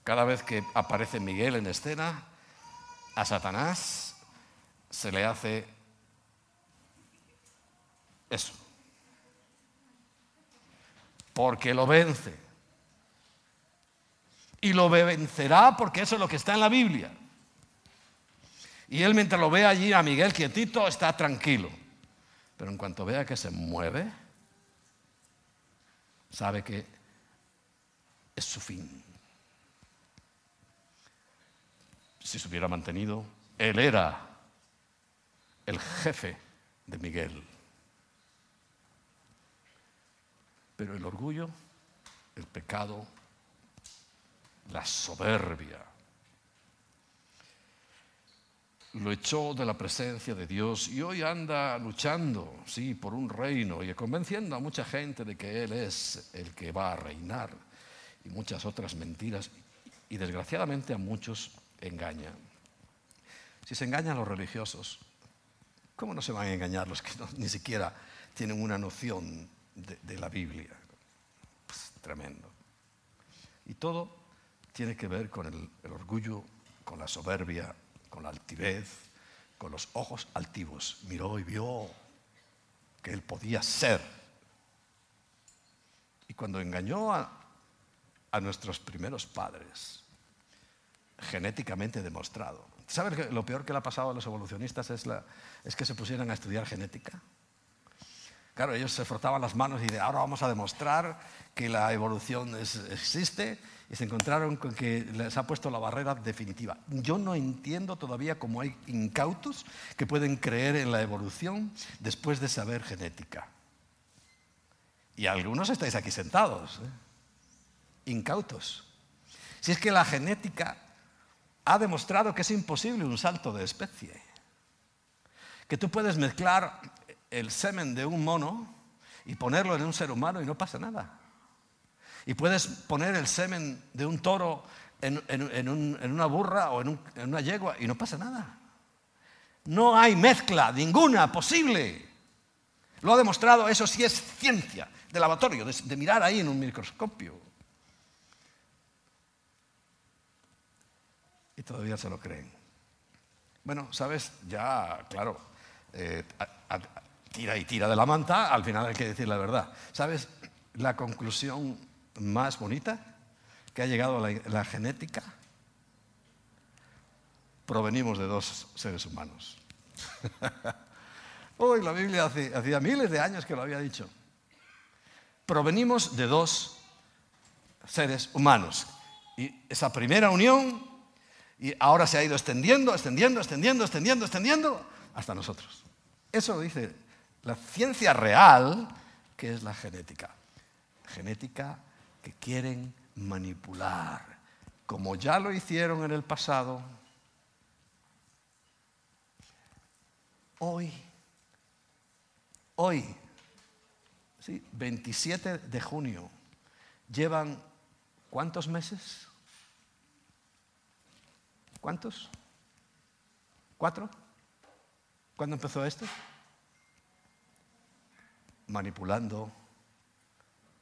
Cada vez que aparece Miguel en escena, a Satanás se le hace eso porque lo vence. Y lo vencerá porque eso es lo que está en la Biblia. Y él mientras lo ve allí a Miguel quietito está tranquilo. Pero en cuanto vea que se mueve, sabe que es su fin. Si se hubiera mantenido, él era el jefe de Miguel. Pero el orgullo, el pecado, la soberbia, lo echó de la presencia de Dios y hoy anda luchando, sí, por un reino y convenciendo a mucha gente de que Él es el que va a reinar y muchas otras mentiras y desgraciadamente a muchos engaña. Si se engañan los religiosos, ¿cómo no se van a engañar los que ni siquiera tienen una noción de, la Biblia. Pues, tremendo. Y todo tiene que ver con el, orgullo, con la soberbia, con la altivez, con los ojos altivos. Miró y vio que él podía ser. Y cuando engañó a, a nuestros primeros padres, genéticamente demostrado. ¿Sabes lo peor que le ha pasado a los evolucionistas es, la, es que se pusieran a estudiar genética? Claro, ellos se frotaban las manos y de ahora vamos a demostrar que la evolución es- existe y se encontraron con que les ha puesto la barrera definitiva. Yo no entiendo todavía cómo hay incautos que pueden creer en la evolución después de saber genética. Y algunos estáis aquí sentados, ¿eh? incautos. Si es que la genética ha demostrado que es imposible un salto de especie. Que tú puedes mezclar el semen de un mono y ponerlo en un ser humano y no pasa nada. Y puedes poner el semen de un toro en, en- en un- en una burra o en, un- en una yegua y no pasa nada. No hay mezcla ninguna posible. Lo ha demostrado, eso sí es ciencia de laboratorio, de, mirar ahí en un microscopio. Y todavía se lo creen. Bueno, sabes, ya, claro, eh, tira y tira de la manta, al final hay que decir la verdad. ¿Sabes la conclusión más bonita que ha llegado a la, genética? Provenimos de dos seres humanos. (laughs) Uy, la Biblia hace- hacía miles de años que lo había dicho. Provenimos de dos seres humanos. Y esa primera unión, y ahora se ha ido extendiendo, extendiendo, extendiendo, extendiendo, extendiendo, hasta nosotros. Eso lo dice la ciencia real, que es la genética. Genética que quieren manipular, como ya lo hicieron en el pasado. Hoy, hoy, sí, 27 de junio, llevan ¿cuántos meses? ¿Cuántos? ¿Cuatro? ¿Cuándo empezó esto? Manipulando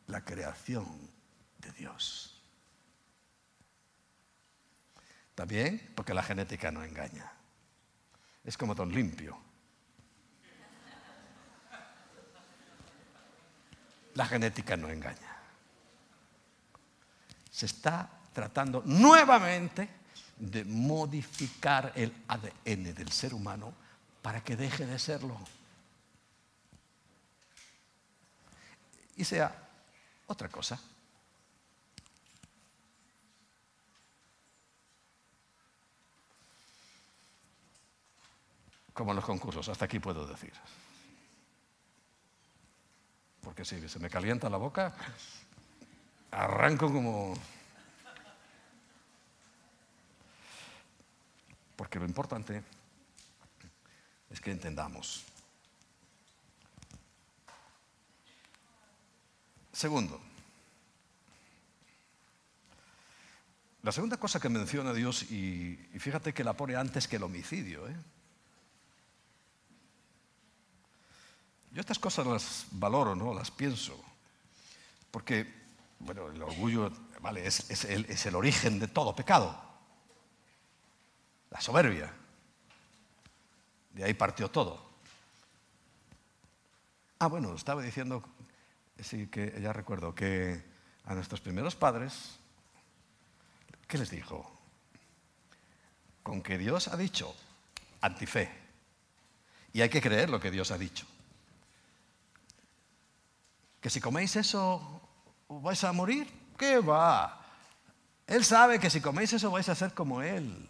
la creación de Dios. También porque la genética no engaña. Es como don limpio. La genética no engaña. Se está tratando nuevamente de modificar el ADN del ser humano para que deje de serlo. Y sea otra cosa. Como en los concursos, hasta aquí puedo decir. Porque si se me calienta la boca, arranco como... Porque lo importante es que entendamos. Segundo, la segunda cosa que menciona Dios, y, fíjate que la pone antes que el homicidio, ¿eh? Yo estas cosas las valoro, ¿no? Las pienso. Porque, bueno, el orgullo, vale, es el origen de todo pecado. La soberbia. De ahí partió todo. Ah, bueno, estaba diciendo, sí, que ya recuerdo que a nuestros primeros padres, ¿qué les dijo? Con que Dios ha dicho, antife. Y hay que creer lo que Dios ha dicho. Que si coméis eso, vais a morir. ¿Qué va? Él sabe que si coméis eso vais a ser como Él.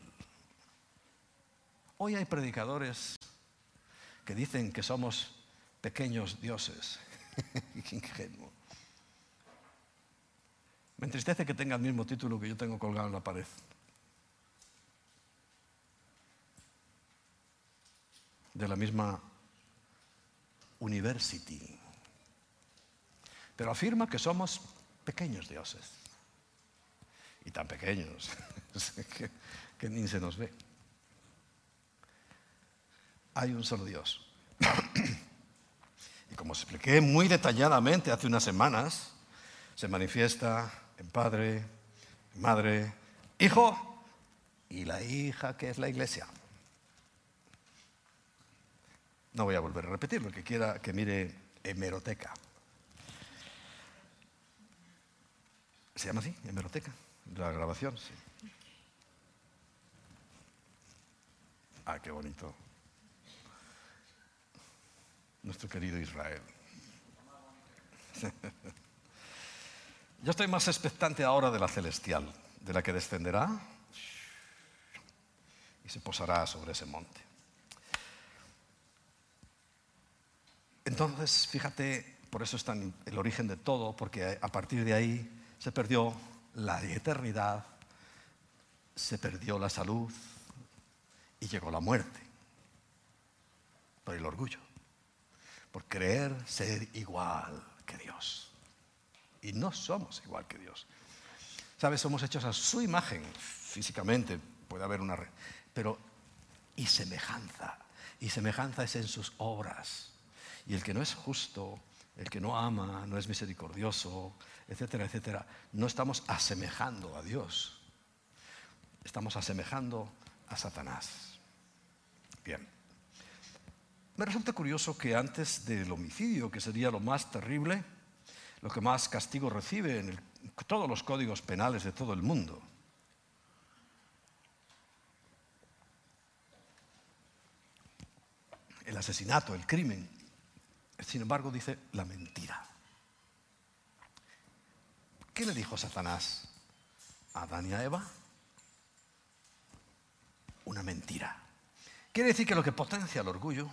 Hoy hay predicadores que dicen que somos pequeños dioses. (laughs) Qué ingenuo. Me entristece que tenga el mismo título que yo tengo colgado en la pared. De la misma university. Pero afirma que somos pequeños dioses. Y tan pequeños (laughs) que, que ni se nos ve hay un solo Dios. Y como expliqué muy detalladamente hace unas semanas, se manifiesta en Padre, en Madre, hijo y la hija que es la iglesia. No voy a volver a repetirlo, que quiera que mire hemeroteca. ¿Se llama así? Hemeroteca. La grabación, sí. Ah, qué bonito. Nuestro querido Israel. (laughs) Yo estoy más expectante ahora de la celestial, de la que descenderá y se posará sobre ese monte. Entonces, fíjate, por eso está el origen de todo, porque a partir de ahí se perdió la eternidad, se perdió la salud y llegó la muerte por el orgullo, por creer ser igual que Dios. Y no somos igual que Dios. ¿Sabes? Somos hechos a su imagen, físicamente, puede haber una... Pero, y semejanza. Y semejanza es en sus obras. Y el que no es justo, el que no ama, no es misericordioso, etcétera, etcétera, no estamos asemejando a Dios. Estamos asemejando a Satanás. Bien. Me resulta curioso que antes del homicidio, que sería lo más terrible, lo que más castigo recibe en todos los códigos penales de todo el mundo, el asesinato, el crimen, sin embargo dice la mentira. ¿Qué le dijo Satanás a Adán y a Eva? Una mentira. Quiere decir que lo que potencia el orgullo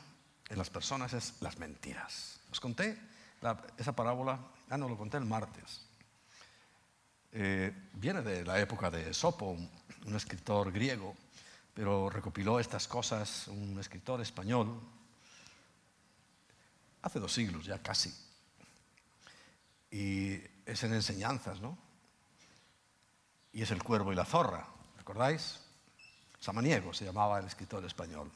en las personas es las mentiras. Os conté esa parábola, ah, no, lo conté el martes. Eh, viene de la época de Sopo, un, escritor griego, pero recopiló estas cosas un escritor español hace dos siglos ya casi. Y es en enseñanzas, ¿no? Y es el cuervo y la zorra, ¿recordáis? Samaniego se llamaba el escritor español.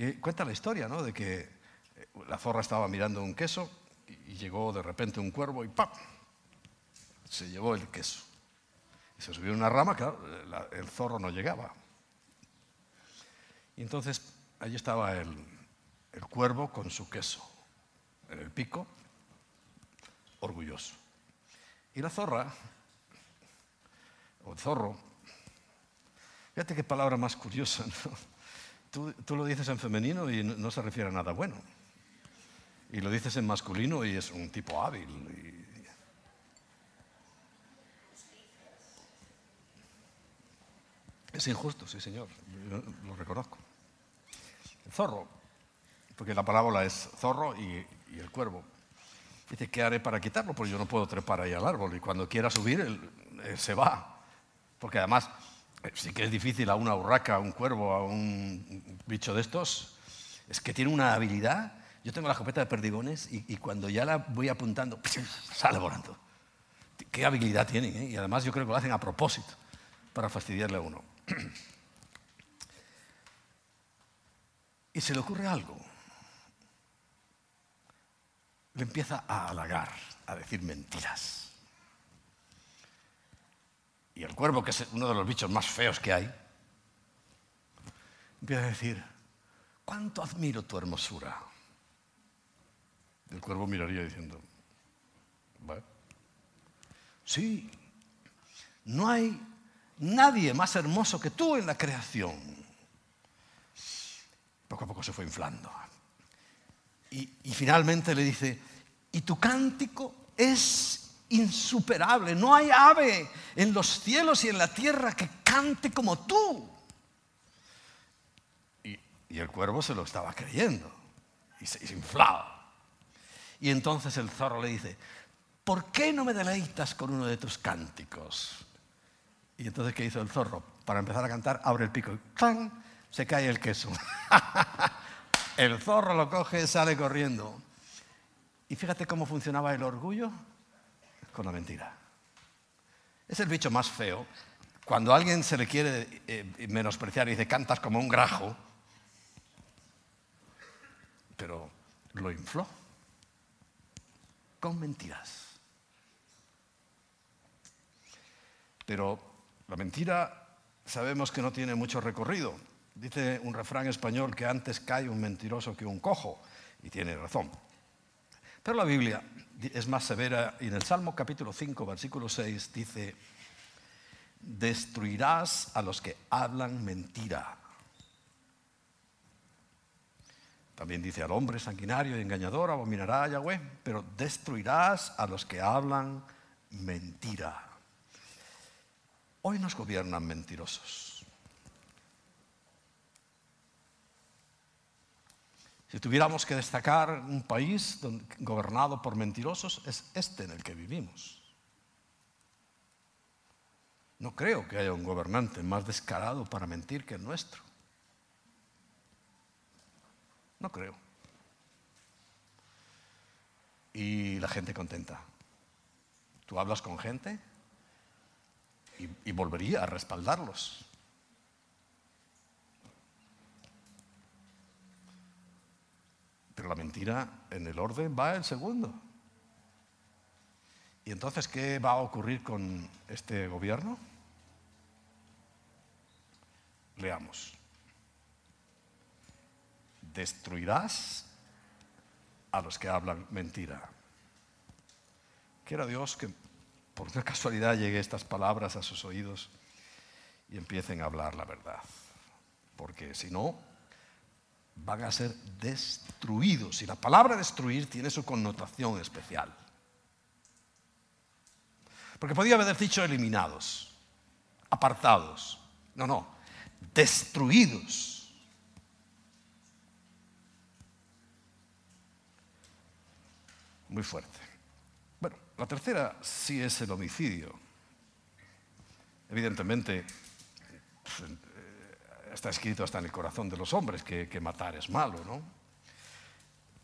Y cuenta la historia, ¿no? De que eh, la zorra estaba mirando un queso y llegó de repente un cuervo y ¡pam! Se llevó el queso. Y se subió una rama, claro, el zorro no llegaba. Y entonces allí estaba el, el cuervo con su queso en el pico, orgulloso. Y la zorra, o el zorro, fíjate qué palabra más curiosa, ¿no? Tú, lo dices en femenino y no, se refiere a nada bueno. Y lo dices en masculino y es un tipo hábil. Es injusto, sí, señor. Lo reconozco. El zorro, porque la parábola es zorro y, el cuervo. Dice, ¿qué haré para quitarlo? Porque yo no puedo trepar ahí al árbol. Y cuando quiera subir, él se va. Porque además sí que es difícil a una urraca, a un cuervo, a un bicho de estos, es que tiene una habilidad. Yo tengo la escopeta de perdigones y, cuando ya la voy apuntando, (laughs) sale volando. Qué habilidad tienen, ¿eh? y además yo creo que lo hacen a propósito, para fastidiarle a uno. (clears throat) Y se le ocurre algo. Le empieza a halagar, a decir mentiras. Y el cuervo, que es uno de los bichos más feos que hay, empieza a decir, ¿cuánto admiro tu hermosura? Y el cuervo miraría diciendo, ¿vale? Sí, no hay nadie más hermoso que tú en la creación. Poco a poco se fue inflando. Y, y finalmente le dice, y tu cántico es insuperable. No hay ave en los cielos y en la tierra que cante como tú. Y, el cuervo se lo estaba creyendo y se, inflaba. Y entonces el zorro le dice, ¿por qué no me deleitas con uno de tus cánticos? Y entonces, ¿qué hizo el zorro? Para empezar a cantar, abre el pico y se cae el queso. (laughs) el zorro lo coge, sale corriendo. Y fíjate cómo funcionaba el orgullo con la mentira. Es el bicho más feo. Cuando alguien se le quiere eh, menospreciar y dice, cantas como un grajo, pero lo infló con mentiras. Pero La mentira sabemos que no tiene mucho recorrido. Dice un refrán español que antes cae un mentiroso que un cojo, y tiene razón. Pero la Biblia es más severa y en el Salmo capítulo 5, versículo 6 dice, destruirás a los que hablan mentira. También dice al hombre sanguinario y engañador abominará a Yahweh, pero destruirás a los que hablan mentira. Hoy nos gobiernan mentirosos. Si tuviéramos que destacar un país gobernado por mentirosos, es este en el que vivimos. No creo que haya un gobernante más descarado para mentir que el nuestro. No creo. Y la gente contenta. Tú hablas con gente y, volvería a respaldarlos. Pero la mentira en el orden va el segundo. ¿Y entonces qué va a ocurrir con este gobierno? Leamos. Destruirás a los que hablan mentira. Quiera Dios que por una casualidad llegue estas palabras a sus oídos y empiecen a hablar la verdad. Porque si no, van a ser destruidos. Y la palabra destruir tiene su connotación especial. Porque podía haber dicho eliminados, apartados. No, no, destruidos. Muy fuerte. La tercera sí es el homicidio. Evidentemente, pues, está escrito hasta en el corazón de los hombres que, matar es malo, ¿no?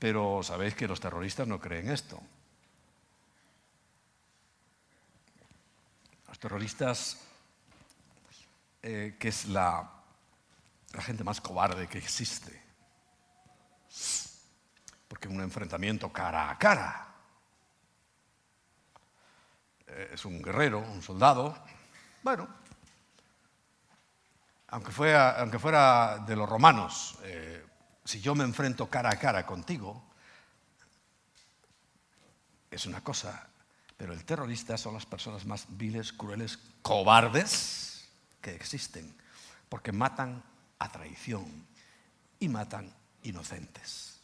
Pero sabéis que los terroristas no creen esto. Los terroristas, eh, que es la, la gente más cobarde que existe, porque un enfrentamiento cara a cara eh, es un guerrero, un soldado. Bueno, aunque fuera, de los romanos, eh, si yo me enfrento cara a cara contigo, es una cosa, pero el terrorista son las personas más viles, crueles, cobardes que existen, porque matan a traición y matan inocentes.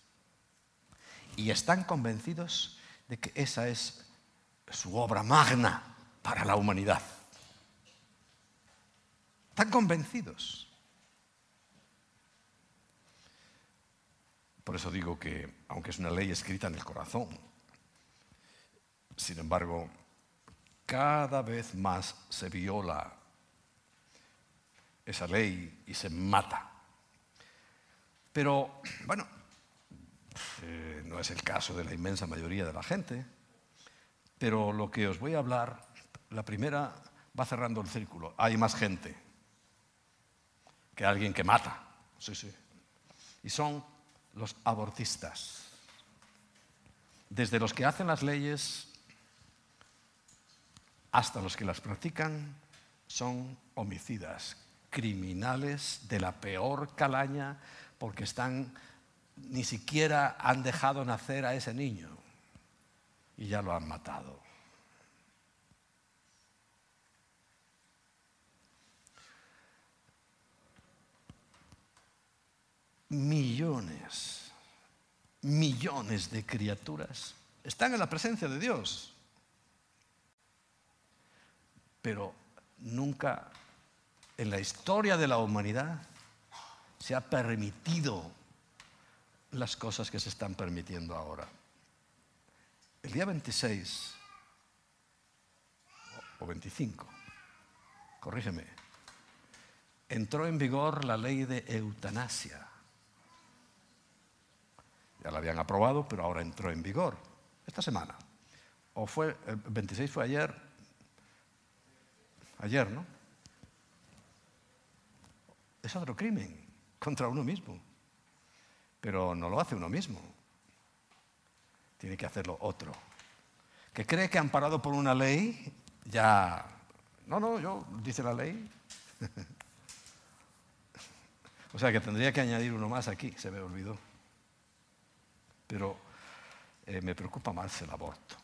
Y están convencidos de que esa es su obra magna para la humanidad. Están convencidos. Por eso digo que, aunque es una ley escrita en el corazón, sin embargo, cada vez más se viola esa ley y se mata. Pero, bueno, eh, no es el caso de la inmensa mayoría de la gente. Pero lo que os voy a hablar, la primera va cerrando el círculo. Hay más gente que alguien que mata. Sí, sí. Y son los abortistas. Desde los que hacen las leyes hasta los que las practican, son homicidas, criminales de la peor calaña porque están ni siquiera han dejado nacer a ese niño y ya lo han matado. Millones, millones de criaturas están en la presencia de Dios, pero nunca en la historia de la humanidad se ha permitido las cosas que se están permitiendo ahora. El día 26 o 25, corrígeme, entró en vigor la ley de eutanasia. Ya la habían aprobado, pero ahora entró en vigor esta semana. O fue, el 26 fue ayer, ayer, ¿no? Es otro crimen contra uno mismo, pero no lo hace uno mismo tiene que hacerlo otro. Que cree que amparado por una ley ya No, no, yo, dice la ley. (laughs) o sea que tendría que añadir uno más aquí, se me olvidó. Pero eh, me preocupa más el aborto.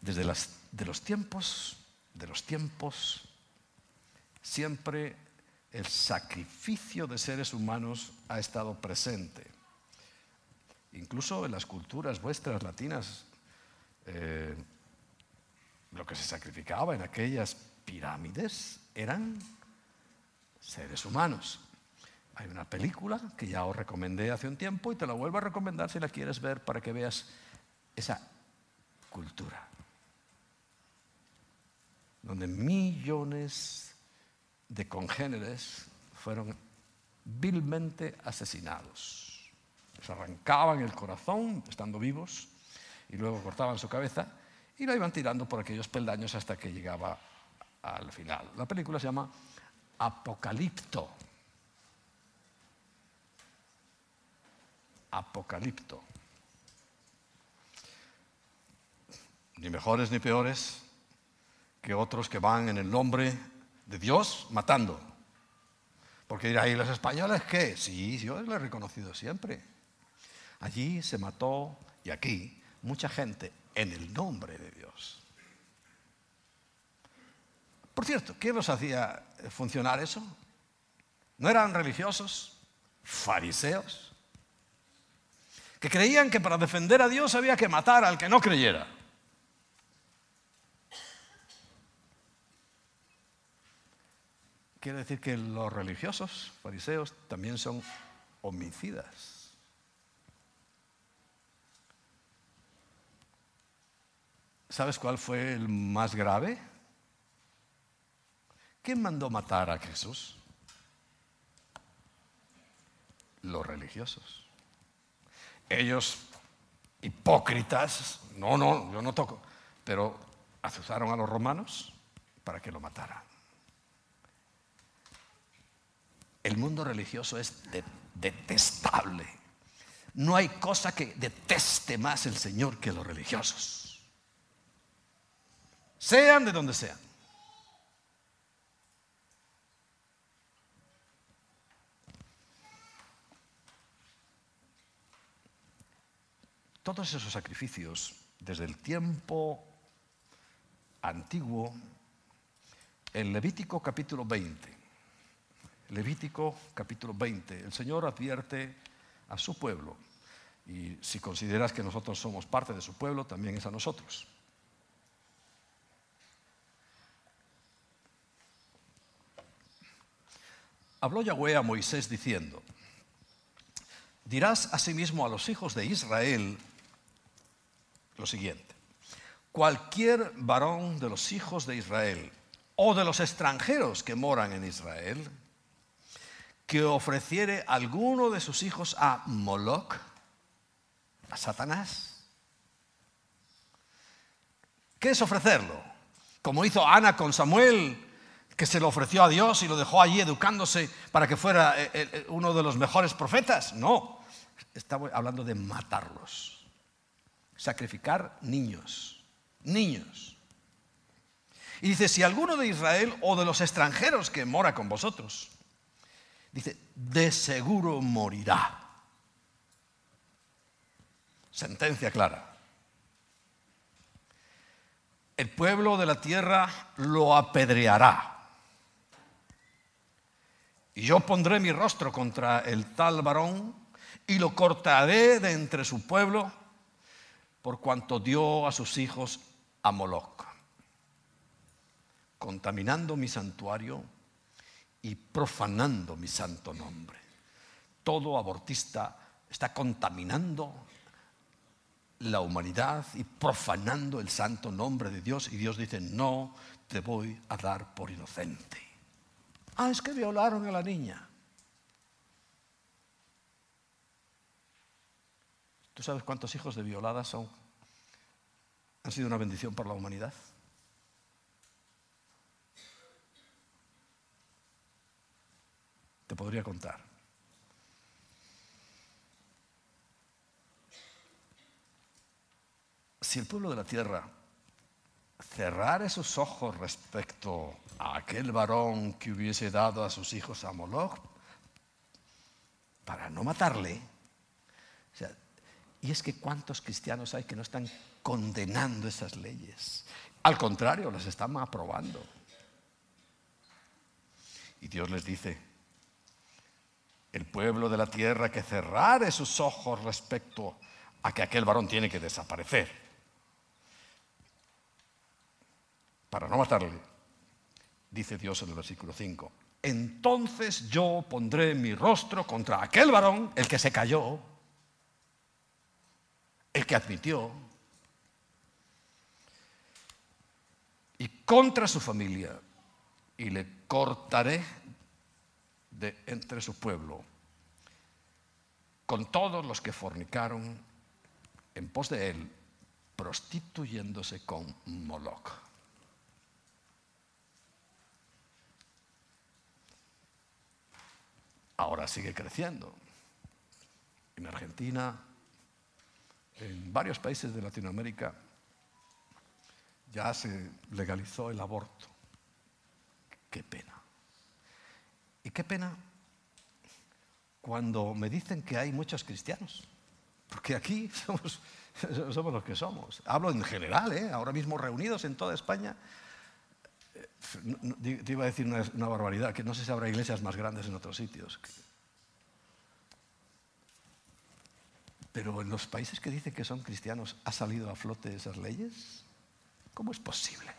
Desde de los tiempos, de los tiempos, siempre el sacrificio de seres humanos ha estado presente. Incluso en las culturas vuestras latinas, eh, lo que se sacrificaba en aquellas pirámides eran seres humanos. Hay una película que ya os recomendé hace un tiempo y te la vuelvo a recomendar si la quieres ver para que veas esa cultura, donde millones de congéneres fueron vilmente asesinados. Les arrancaban el corazón estando vivos y luego cortaban su cabeza y la iban tirando por aquellos peldaños hasta que llegaba al final. La película se llama Apocalipto. Apocalipto. Ni mejores ni peores que otros que van en el nombre de Dios matando. Porque dirá, ¿y los españoles qué? Sí, yo lo he reconocido siempre. Allí se mató, y aquí, mucha gente en el nombre de Dios. Por cierto, ¿quién los hacía funcionar eso? ¿No eran religiosos? ¿Fariseos? Que creían que para defender a Dios había que matar al que no creyera. Quiere decir que los religiosos, fariseos, también son homicidas. ¿Sabes cuál fue el más grave? ¿Quién mandó matar a Jesús? Los religiosos. Ellos, hipócritas, no, no, yo no toco, pero azuzaron a los romanos para que lo mataran. El mundo religioso es detestable. No hay cosa que deteste más el Señor que los religiosos. Sean de donde sean. Todos esos sacrificios, desde el tiempo antiguo, en Levítico capítulo 20, Levítico capítulo 20. El Señor advierte a su pueblo. Y si consideras que nosotros somos parte de su pueblo, también es a nosotros. Habló Yahweh a Moisés diciendo, dirás asimismo a los hijos de Israel lo siguiente, cualquier varón de los hijos de Israel o de los extranjeros que moran en Israel, que ofreciere alguno de sus hijos a Moloch, a Satanás. ¿Qué es ofrecerlo? Como hizo Ana con Samuel, que se lo ofreció a Dios y lo dejó allí educándose para que fuera eh, eh, uno de los mejores profetas. No, estaba hablando de matarlos, sacrificar niños, niños. Y dice, si alguno de Israel o de los extranjeros que mora con vosotros, Dice, de seguro morirá. Sentencia clara. El pueblo de la tierra lo apedreará. Y yo pondré mi rostro contra el tal varón y lo cortaré de entre su pueblo por cuanto dio a sus hijos a Moloch, contaminando mi santuario y profanando mi santo nombre. Todo abortista está contaminando la humanidad y profanando el santo nombre de Dios y Dios dice, no te voy a dar por inocente. Ah, es que violaron a la niña. ¿Tú sabes cuántos hijos de violadas son? Han sido una bendición para la humanidad. Te podría contar. si el pueblo de la tierra cerrara sus ojos respecto a aquel varón que hubiese dado a sus hijos a Moloch para no matarle, y es que cuántos cristianos hay que no están condenando esas leyes. Al contrario, las están aprobando. Y Dios les dice, el pueblo de la tierra que cerrare sus ojos respecto a que aquel varón tiene que desaparecer para no matarle, dice Dios en el versículo 5. Entonces yo pondré mi rostro contra aquel varón, el que se cayó, el que admitió, y contra su familia, y le cortaré de entre su pueblo, con todos los que fornicaron en pos de él, prostituyéndose con Moloch. Ahora sigue creciendo. En Argentina, en varios países de Latinoamérica, ya se legalizó el aborto. Qué pena. Y qué pena cuando me dicen que hay muchos cristianos. Porque aquí (laughs) somos, somos los que somos. Hablo en general, ¿eh? ahora mismo reunidos en toda España. Eh, te iba a decir una, una, barbaridad, que no sé si habrá iglesias más grandes en otros sitios. Pero en los países que dicen que son cristianos, ¿ha salido a flote esas leyes? ¿Cómo es posible?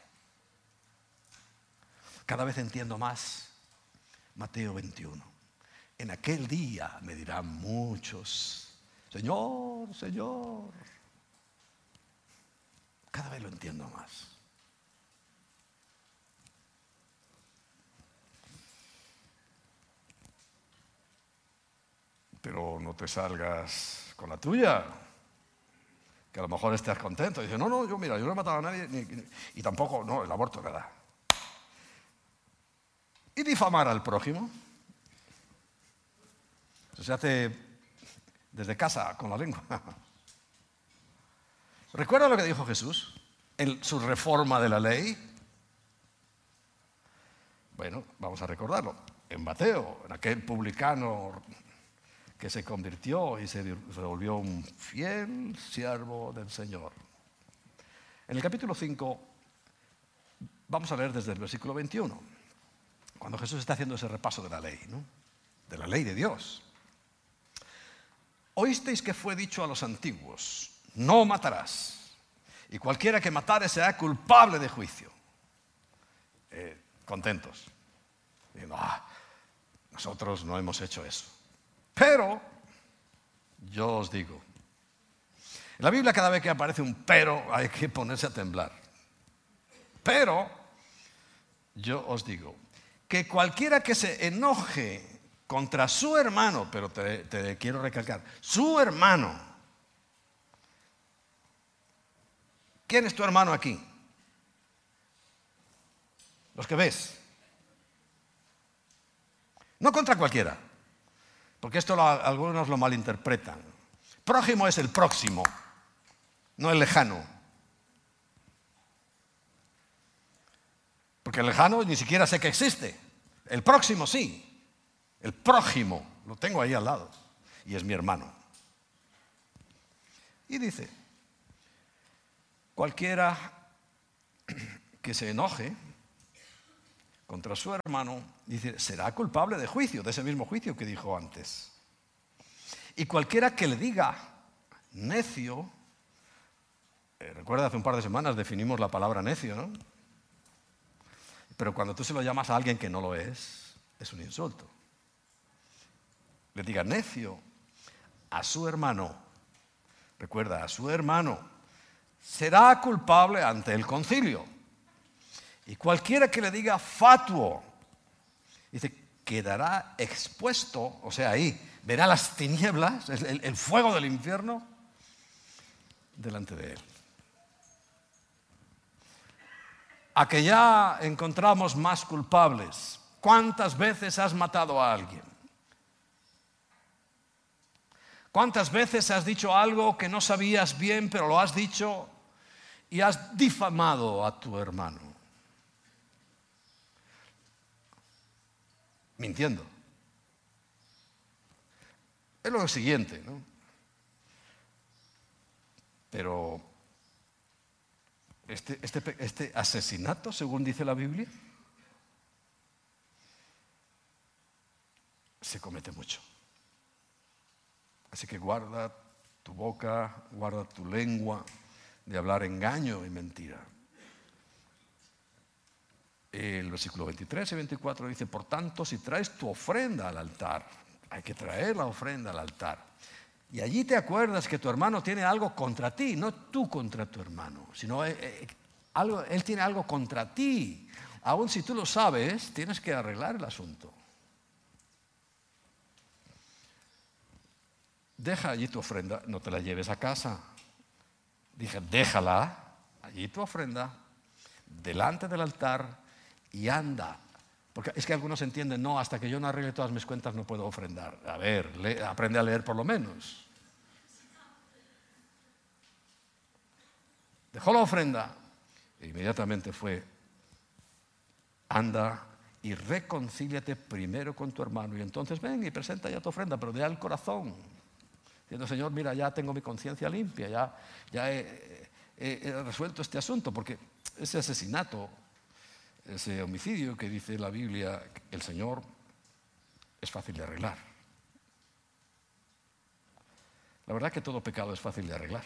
Cada vez entiendo más Mateo 21. En aquel día me dirán muchos, Señor, Señor. Cada vez lo entiendo más. Pero no te salgas con la tuya que a lo mejor estés contento. Y dice, no, no, yo mira, yo no he matado a nadie, y tampoco, no, el aborto, ¿verdad? Y difamar al prójimo. Eso se hace desde casa, con la lengua. (laughs) ¿Recuerda lo que dijo Jesús en su reforma de la ley? Bueno, vamos a recordarlo. En Mateo, en aquel publicano que se convirtió y se volvió un fiel siervo del Señor. En el capítulo 5 vamos a leer desde el versículo 21, cuando Jesús está haciendo ese repaso de la ley, ¿no? de la ley de Dios. Oísteis que fue dicho a los antiguos, no matarás, y cualquiera que matare será culpable de juicio. Eh, contentos. Ah, nosotros no hemos hecho eso. Pero, yo os digo, en la Biblia cada vez que aparece un pero hay que ponerse a temblar. Pero, yo os digo, que cualquiera que se enoje contra su hermano, pero te, te quiero recalcar, su hermano, ¿quién es tu hermano aquí? Los que ves. No contra cualquiera porque esto algunos lo malinterpretan. Prójimo es el próximo, no el lejano. Porque el lejano ni siquiera sé que existe. El próximo sí. El prójimo lo tengo ahí al lado y es mi hermano. Y dice, cualquiera que se enoje contra su hermano, dice, será culpable de juicio, de ese mismo juicio que dijo antes. Y cualquiera que le diga necio, eh, recuerda hace un par de semanas definimos la palabra necio, ¿no? Pero cuando tú se lo llamas a alguien que no lo es, es un insulto. Le diga necio a su hermano, recuerda, a su hermano, será culpable ante el concilio. Y cualquiera que le diga fatuo, dice, quedará expuesto, o sea, ahí verá las tinieblas, el, fuego del infierno, delante de él. A que ya encontramos más culpables. ¿Cuántas veces has matado a alguien? ¿Cuántas veces has dicho algo que no sabías bien, pero lo has dicho y has difamado a tu hermano. Mintiendo. Es lo siguiente, ¿no? Pero este, este, este asesinato, según dice la Biblia, se comete mucho. Así que guarda tu boca, guarda tu lengua de hablar engaño y mentira. El versículo 23 y 24 dice, por tanto, si traes tu ofrenda al altar, hay que traer la ofrenda al altar. Y allí te acuerdas que tu hermano tiene algo contra ti, no tú contra tu hermano, sino eh, eh, algo, él tiene algo contra ti. Aún si tú lo sabes, tienes que arreglar el asunto. deja allí tu ofrenda, no te la lleves a casa. Dije, déjala allí tu ofrenda, delante del altar y anda. Porque es que algunos entienden, no, hasta que yo no arregle todas mis cuentas no puedo ofrendar. A ver, aprende a leer por lo menos. Dejó la ofrenda e inmediatamente fue, anda y reconcíliate primero con tu hermano y entonces ven y presenta ya tu ofrenda, pero de al corazón. Diciendo, Señor, mira, ya tengo mi conciencia limpia, ya, ya he, resuelto este asunto, porque ese asesinato, ese homicidio que dice la Biblia, el Señor, es fácil de arreglar. La verdad que todo pecado es fácil de arreglar.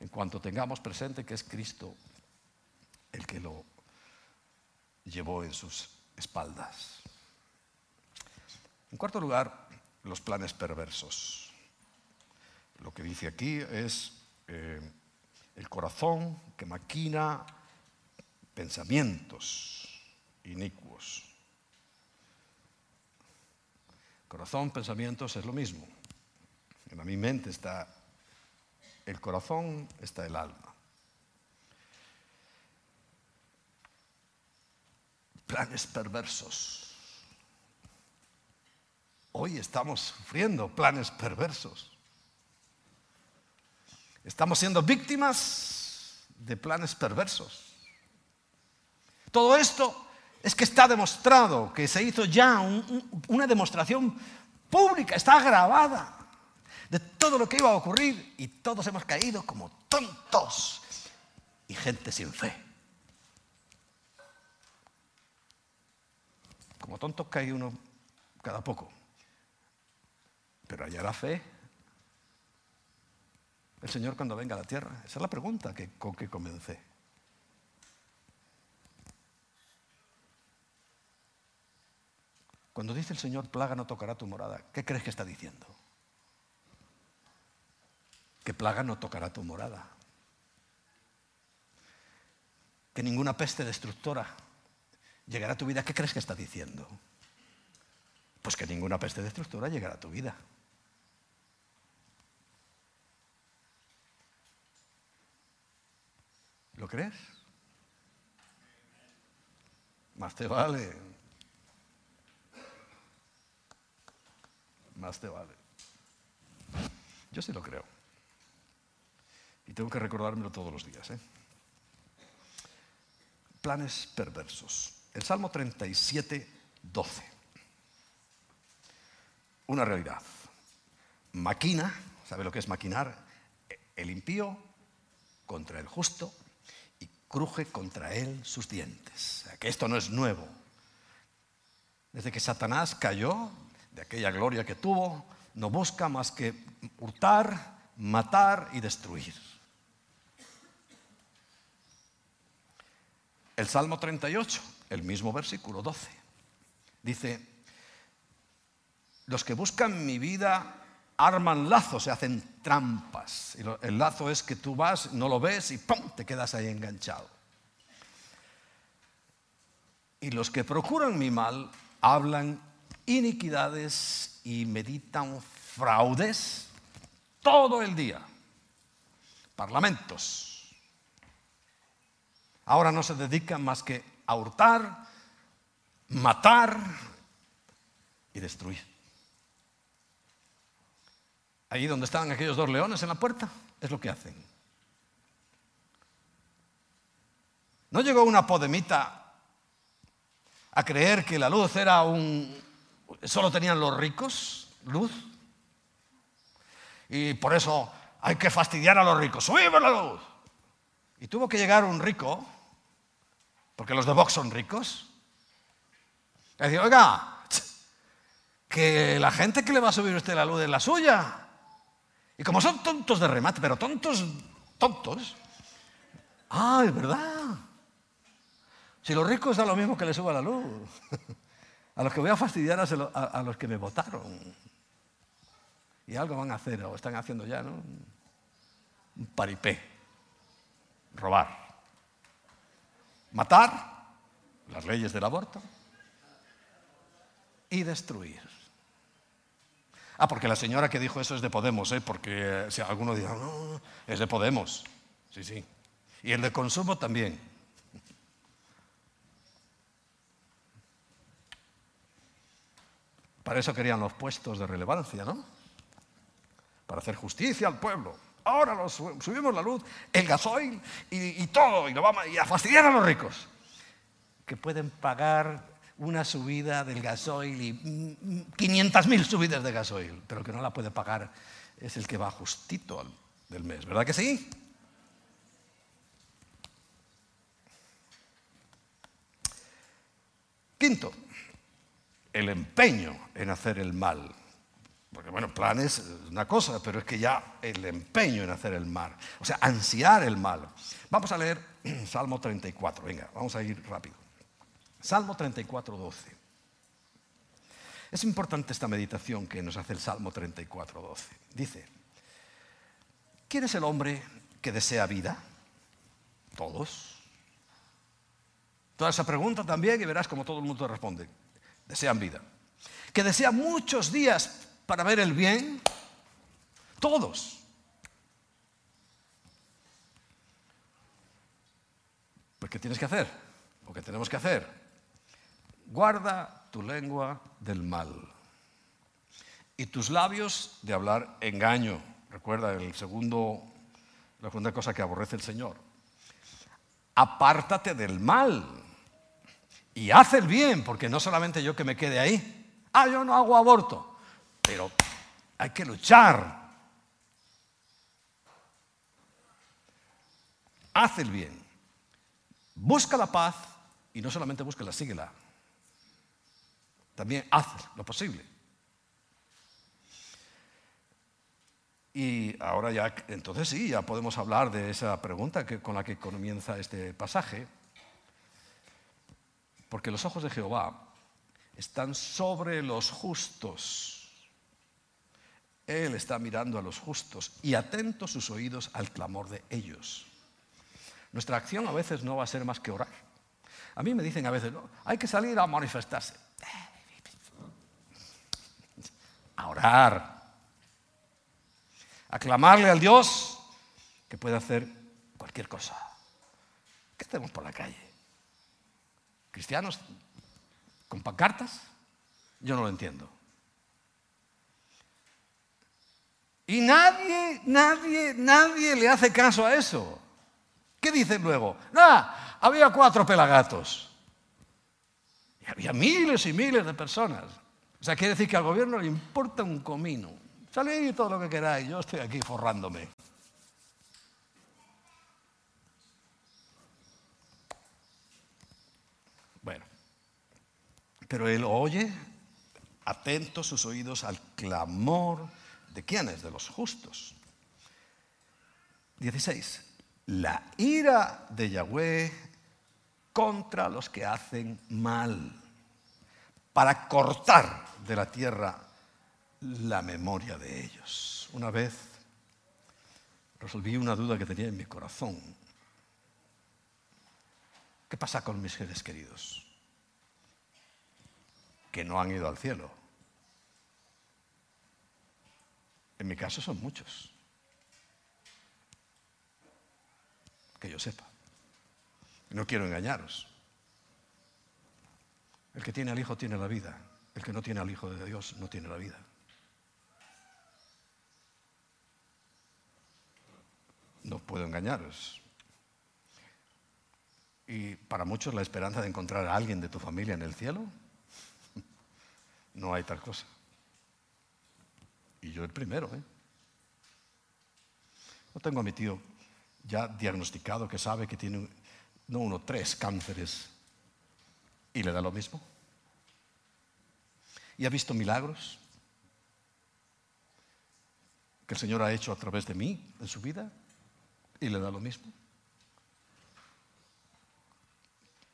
En cuanto tengamos presente que es Cristo el que lo llevó en sus espaldas. En cuarto lugar, los planes perversos. Lo que dice aquí es eh, el corazón que maquina pensamientos inicuos. Corazón, pensamientos es lo mismo. En mi mente está el corazón, está el alma. Planes perversos. Hoy estamos sufriendo planes perversos. Estamos siendo víctimas de planes perversos. Todo esto es que está demostrado, que se hizo ya una demostración pública, está grabada de todo lo que iba a ocurrir y todos hemos caído como tontos y gente sin fe. Como tontos cae uno cada poco, pero allá la fe el Señor cuando venga a la tierra? Esa es la pregunta que, con que comencé. Cuando dice el Señor, plaga no tocará tu morada, ¿qué crees que está diciendo? Que plaga no tocará tu morada. Que ninguna peste destructora llegará a tu vida. ¿Qué crees que está diciendo? Pues que ninguna peste destructora llegará a tu vida. ¿Lo crees? Más te vale. Más te vale. Yo sí lo creo. Y tengo que recordármelo todos los días. ¿eh? Planes perversos. El Salmo 37, 12. Una realidad. Maquina, ¿sabe lo que es maquinar? El impío contra el justo cruje contra él sus dientes. que esto no es nuevo. Desde que Satanás cayó, de aquella gloria que tuvo, no busca más que hurtar, matar y destruir. El Salmo 38, el mismo versículo 12, dice, los que buscan mi vida arman lazos, se hacen trampas. Y el lazo es que tú vas, no lo ves y ¡pum! te quedas ahí enganchado. Y los que procuran mi mal hablan iniquidades y meditan fraudes todo el día. Parlamentos. Ahora no se dedican más que a hurtar, matar y destruir. Ahí donde estaban aquellos dos leones en la puerta, es lo que hacen. ¿No llegó una podemita a creer que la luz era un... solo tenían los ricos luz? Y por eso hay que fastidiar a los ricos. ¡Subimos la luz! Y tuvo que llegar un rico, porque los de Vox son ricos, y decir, oiga, que la gente que le va a subir usted la luz es la suya. Y como son tontos de remate, pero tontos, tontos. Ah, es verdad. Si los ricos da lo mismo que le suba la luz. (laughs) A los que voy a fastidiar a los que me votaron. Y algo van a hacer, o están haciendo ya, ¿no? Un paripé. Robar. Matar. Las leyes del aborto. Y destruir. Ah, porque la señora que dijo eso es de Podemos, ¿eh? porque si alguno dice, no, es de Podemos. Sí, sí. Y el de consumo también. Para eso querían los puestos de relevancia, ¿no? Para hacer justicia al pueblo. Ahora subimos la luz, el gasoil y, todo, y, lo vamos, a fastidiar a los ricos, que pueden pagar una subida del gasoil y 500.000 subidas de gasoil, pero que no la puede pagar es el que va justito del mes, ¿verdad que sí? Quinto, el empeño en hacer el mal. Porque bueno, planes es una cosa, pero es que ya el empeño en hacer el mal, o sea, ansiar el mal. Vamos a leer (clears throat) Salmo 34, venga, vamos a ir rápido. Salmo 34, 12. Es importante esta meditación que nos hace el Salmo 34, 12. Dice, ¿quién es el hombre que desea vida? Todos. Toda esa pregunta también y verás como todo el mundo responde. Desean vida. Que desea muchos días para ver el bien. Todos. Pues ¿qué tienes que hacer? ¿O qué tenemos que hacer? guarda tu lengua del mal y tus labios de hablar engaño. Recuerda el segundo, la segunda cosa que aborrece el Señor. Apártate del mal y haz el bien, porque no solamente yo que me quede ahí. Ah, yo no hago aborto, pero hay que luchar. Haz el bien. Busca la paz y no solamente búsquela, síguela. También haz lo posible. Y ahora ya, entonces sí, ya podemos hablar de esa pregunta que, con la que comienza este pasaje. Porque los ojos de Jehová están sobre los justos. Él está mirando a los justos y atentos sus oídos al clamor de ellos. Nuestra acción a veces no va a ser más que orar. A mí me dicen a veces, no, hay que salir a manifestarse a orar, a clamarle al Dios que puede hacer cualquier cosa. ¿Qué hacemos por la calle? ¿Cristianos con pancartas? Yo no lo entiendo. Y nadie, nadie, nadie le hace caso a eso. ¿Qué dicen luego? Nada, había cuatro pelagatos. Y había miles y miles de personas. O sea, quiere decir que al gobierno le importa un comino. Salid todo lo que queráis, yo estoy aquí forrándome. Bueno, pero él oye atento sus oídos al clamor de quiénes, de los justos. 16. La ira de Yahweh contra los que hacen mal para cortar de la tierra la memoria de ellos. Una vez resolví una duda que tenía en mi corazón. ¿Qué pasa con mis seres queridos? Que no han ido al cielo. En mi caso son muchos. Que yo sepa. No quiero engañaros. El que tiene al Hijo tiene la vida. El que no tiene al Hijo de Dios no tiene la vida. No puedo engañaros. Y para muchos la esperanza de encontrar a alguien de tu familia en el cielo, no hay tal cosa. Y yo el primero, ¿eh? No tengo a mi tío ya diagnosticado que sabe que tiene, no uno, tres cánceres y le da lo mismo. Y ha visto milagros que el Señor ha hecho a través de mí en su vida y le da lo mismo.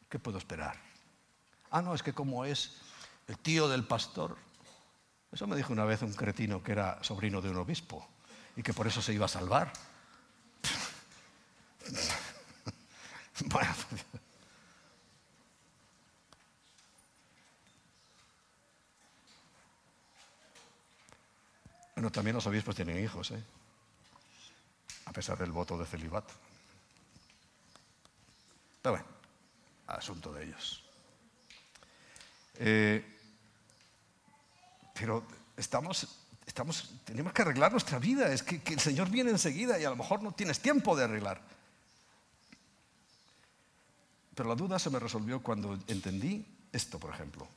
¿Qué puedo esperar? Ah, no, es que como es el tío del pastor, eso me dijo una vez un cretino que era sobrino de un obispo y que por eso se iba a salvar. (laughs) bueno, Bueno, también los obispos tienen hijos, ¿eh? a pesar del voto de celibato. Pero bueno, asunto de ellos. Eh, pero estamos, tenemos que arreglar nuestra vida. Es que, que el Señor viene enseguida y a lo mejor no tienes tiempo de arreglar. Pero la duda se me resolvió cuando entendí esto, por ejemplo.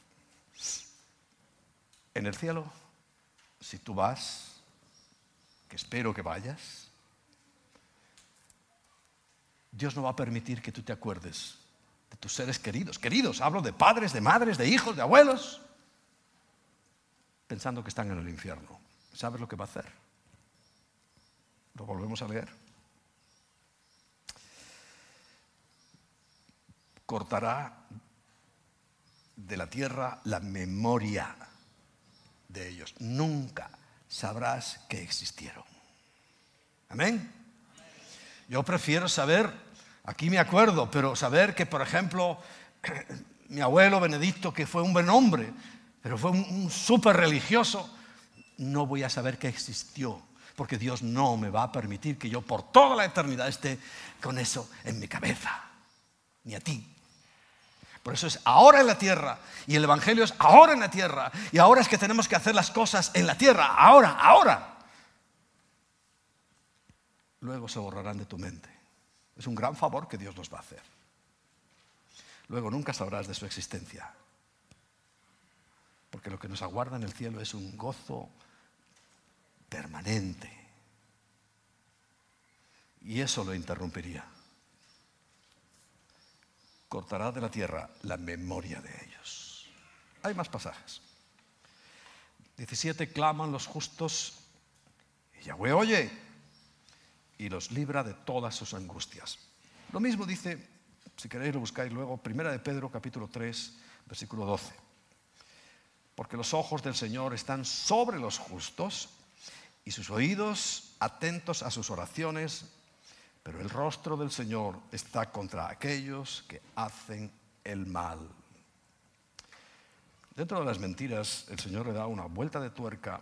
En el cielo si tú vas, que espero que vayas, Dios no va a permitir que tú te acuerdes de tus seres queridos. Queridos, hablo de padres, de madres, de hijos, de abuelos, pensando que están en el infierno. ¿Sabes lo que va a hacer? Lo volvemos a leer. Cortará de la tierra la memoria de ellos. Nunca sabrás que existieron. Amén. Yo prefiero saber, aquí me acuerdo, pero saber que, por ejemplo, (clears throat) mi abuelo Benedicto, que fue un buen hombre, pero fue un, súper religioso, no voy a saber que existió, porque Dios no me va a permitir que yo por toda la eternidad esté con eso en mi cabeza, ni a ti, por eso es ahora en la tierra. Y el Evangelio es ahora en la tierra. Y ahora es que tenemos que hacer las cosas en la tierra. Ahora, ahora. Luego se borrarán de tu mente. Es un gran favor que Dios nos va a hacer. Luego nunca sabrás de su existencia. Porque lo que nos aguarda en el cielo es un gozo permanente. Y eso lo interrumpiría cortará de la tierra la memoria de ellos. Hay más pasajes. 17 claman los justos y Yahweh oye y los libra de todas sus angustias. Lo mismo dice, si queréis lo buscáis luego, Primera de Pedro capítulo 3, versículo 12. Porque los ojos del Señor están sobre los justos y sus oídos atentos a sus oraciones pero el rostro del Señor está contra aquellos que hacen el mal. Dentro de las mentiras, el Señor le da una vuelta de tuerca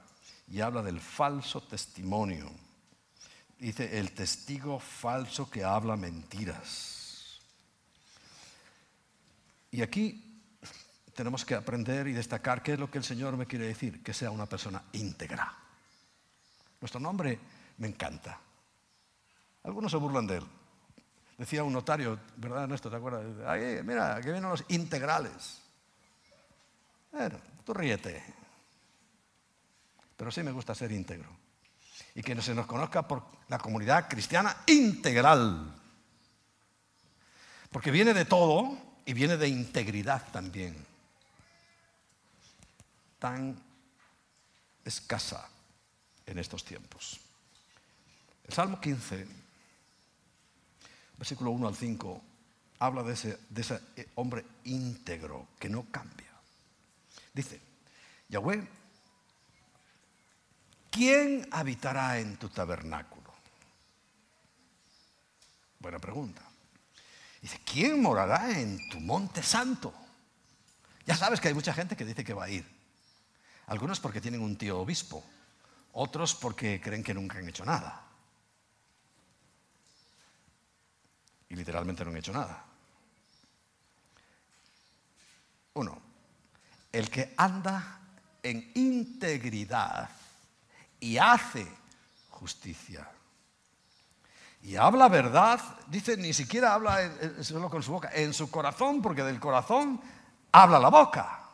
y habla del falso testimonio. Dice, el testigo falso que habla mentiras. Y aquí tenemos que aprender y destacar qué es lo que el Señor me quiere decir, que sea una persona íntegra. Nuestro nombre me encanta. Algunos se burlan de él. Decía un notario, ¿verdad, Ernesto? ¿Te acuerdas? Ay, mira, aquí vienen los integrales. Bueno, tú ríete. Pero sí me gusta ser íntegro. Y que se nos conozca por la comunidad cristiana integral. Porque viene de todo y viene de integridad también. Tan escasa en estos tiempos. El Salmo 15 versículo 1 al 5, habla de ese, eh, hombre íntegro que no cambia. Dice, Yahweh, ¿quién habitará en tu tabernáculo? Buena pregunta. Dice, ¿quién morará en tu monte santo? Ya sabes que hay mucha gente que dice que va a ir. Algunos porque tienen un tío obispo, otros porque creen que nunca han hecho nada. y literalmente no han hecho nada. Uno, el que anda en integridad y hace justicia y habla verdad, dice, ni siquiera habla solo con su boca, en su corazón, porque del corazón habla la boca.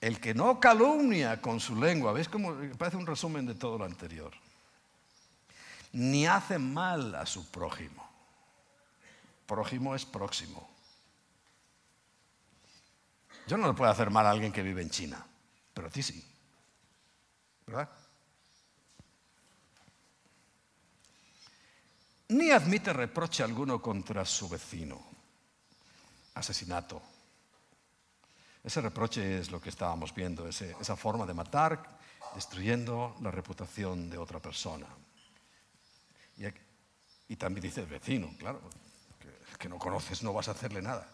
El que no calumnia con su lengua, ¿ves cómo parece un resumen de todo lo anterior? Ni hace mal a su prójimo. Prójimo es próximo. Yo no le puedo hacer mal a alguien que vive en China, pero a ti sí. ¿Verdad? Ni admite reproche alguno contra su vecino. Asesinato. Ese reproche es lo que estábamos viendo, esa forma de matar, destruyendo la reputación de otra persona. Y, también dice el vecino, claro, que, no conoces no vas a hacerle nada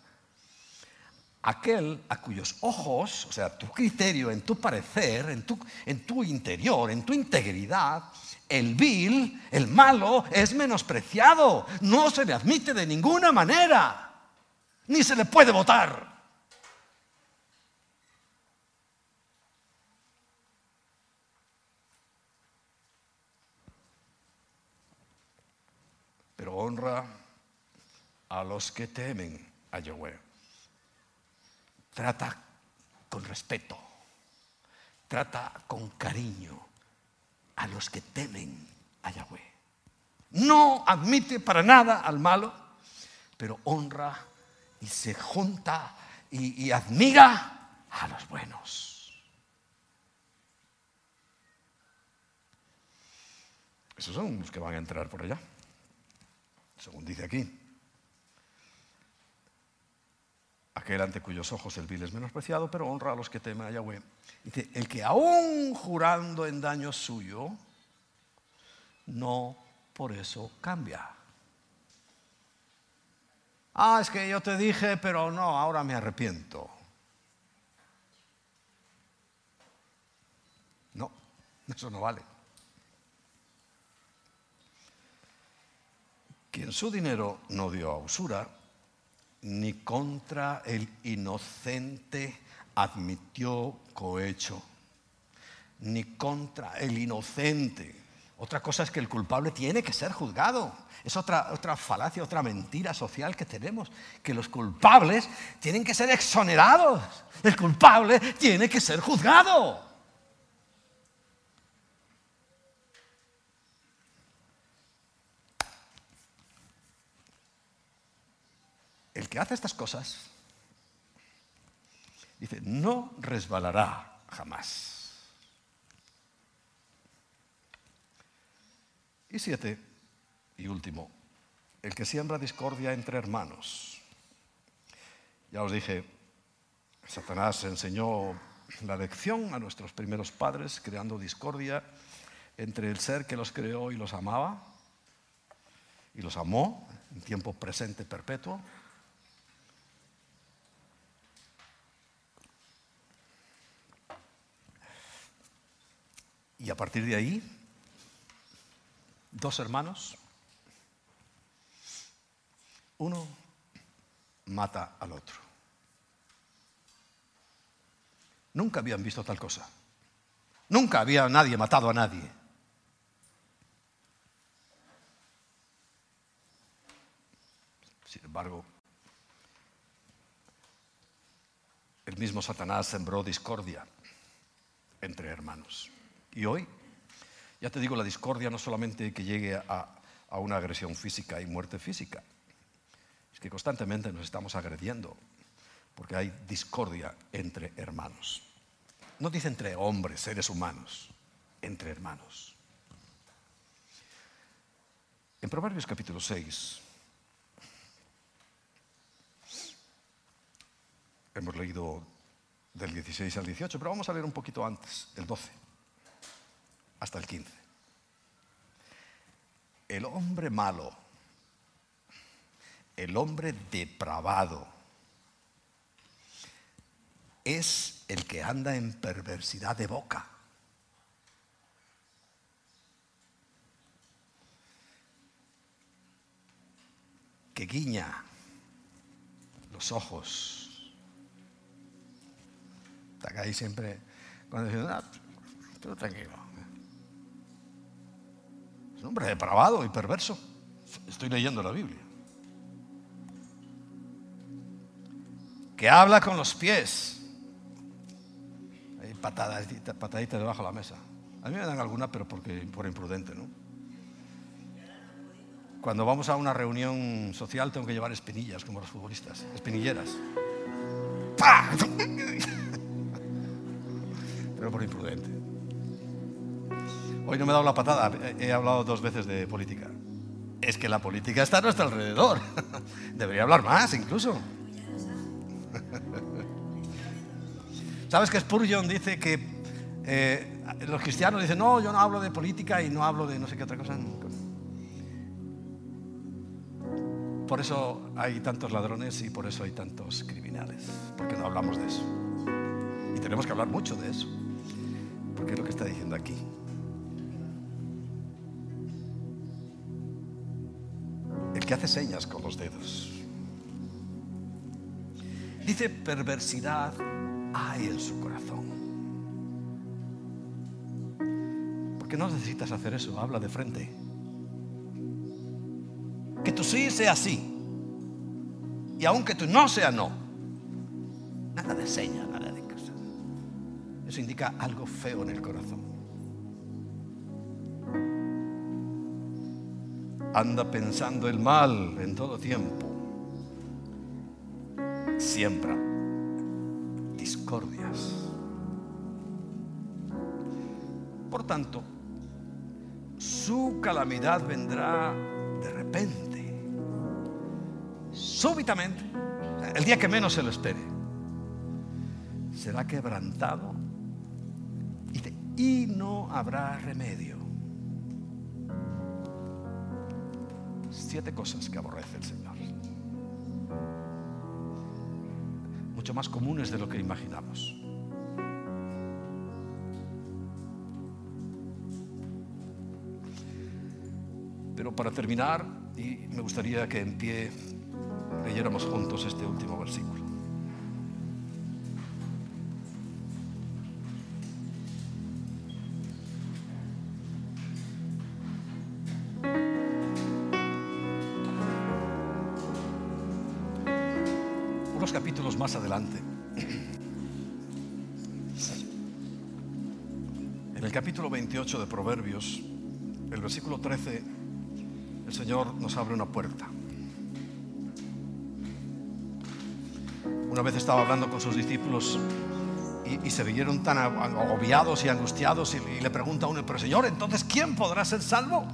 aquel a cuyos ojos, o sea, tu criterio, en tu parecer, en tu, en tu, interior, en tu integridad, el vil, el malo, es menospreciado. No se le admite de ninguna manera, ni se le puede votar. Honra a los que temen a Yahweh trata con respeto, trata con cariño a los que temen a Yahweh. No admite para nada al malo, pero honra y se junta y, y admira a los buenos. Esos son los que van a entrar por allá, según dice aquí. aquel ante cuyos ojos el vil es menospreciado, pero honra a los que temen a Yahweh. Dice, el que aún jurando en daño suyo, no por eso cambia. Ah, es que yo te dije, pero no, ahora me arrepiento. No, eso no vale. Quien su dinero no dio a usura, ni contra el inocente admitió cohecho, ni contra el inocente. Otra cosa es que el culpable tiene que ser juzgado. Es otra, otra falacia, otra mentira social que tenemos, que los culpables tienen que ser exonerados. El culpable tiene que ser juzgado. Que hace estas cosas, dice, no resbalará jamás. Y siete, y último, el que siembra discordia entre hermanos. Ya os dije, Satanás enseñó la lección a nuestros primeros padres, creando discordia entre el ser que los creó y los amaba, y los amó en tiempo presente perpetuo, Y a partir de ahí, dos hermanos, uno mata al otro. Nunca habían visto tal cosa. Nunca había nadie matado a nadie. Sin embargo, el mismo Satanás sembró discordia entre hermanos. Y hoy, ya te digo, la discordia no solamente que llegue a, una agresión física y muerte física, es que constantemente nos estamos agrediendo, porque hay discordia entre hermanos. No dice entre hombres, seres humanos, entre hermanos. En Proverbios capítulo 6 hemos leído del 16 al 18, pero vamos a leer un poquito antes, del 12 hasta el 15. El hombre malo, el hombre depravado, es el que anda en perversidad de boca. Que guiña los ojos. Está ahí siempre, cuando dicen, ah, tranquilo un hombre depravado y perverso. Estoy leyendo la Biblia. Que habla con los pies. Hay pataditas, debajo de la mesa. A mí me dan alguna, pero porque, por imprudente, ¿no? Cuando vamos a una reunión social tengo que llevar espinillas, como los futbolistas, espinilleras. (laughs) Pero por imprudente. Hoy no me he dado la patada, he hablado dos veces de política. Es que la política está a nuestro alrededor. (laughs) Debería hablar más incluso. (laughs) ¿Sabes que Spurgeon dice que eh, los cristianos dicen, no, yo no hablo de política y no hablo de no sé qué otra cosa? Por eso hay tantos ladrones y por eso hay tantos criminales, porque no hablamos de eso. Y tenemos que hablar mucho de eso, porque es lo que está diciendo aquí. Hace señas con los dedos. Dice, perversidad hay en su corazón. Porque no necesitas hacer eso, habla de frente. Que tu sí sea sí. Y aunque tu no sea no. Nada de señas, nada de cosas. Eso indica algo feo en el corazón. Anda pensando el mal en todo tiempo. Siembra discordias. Por tanto, su calamidad vendrá de repente súbitamente, el día que menos se lo espere, será quebrantado y, no habrá remedio. Siete cosas que aborrece el Señor. Mucho más comunes de lo que imaginamos. Pero para terminar, y me gustaría que en pie leyéramos juntos este último versículo. Más adelante, en el capítulo 28 de Proverbios, el versículo 13, el Señor nos abre una puerta. Una vez estaba hablando con sus discípulos y, se vieron tan agobiados y angustiados y, le pregunta a uno, pero Señor, entonces ¿quién podrá ser salvo?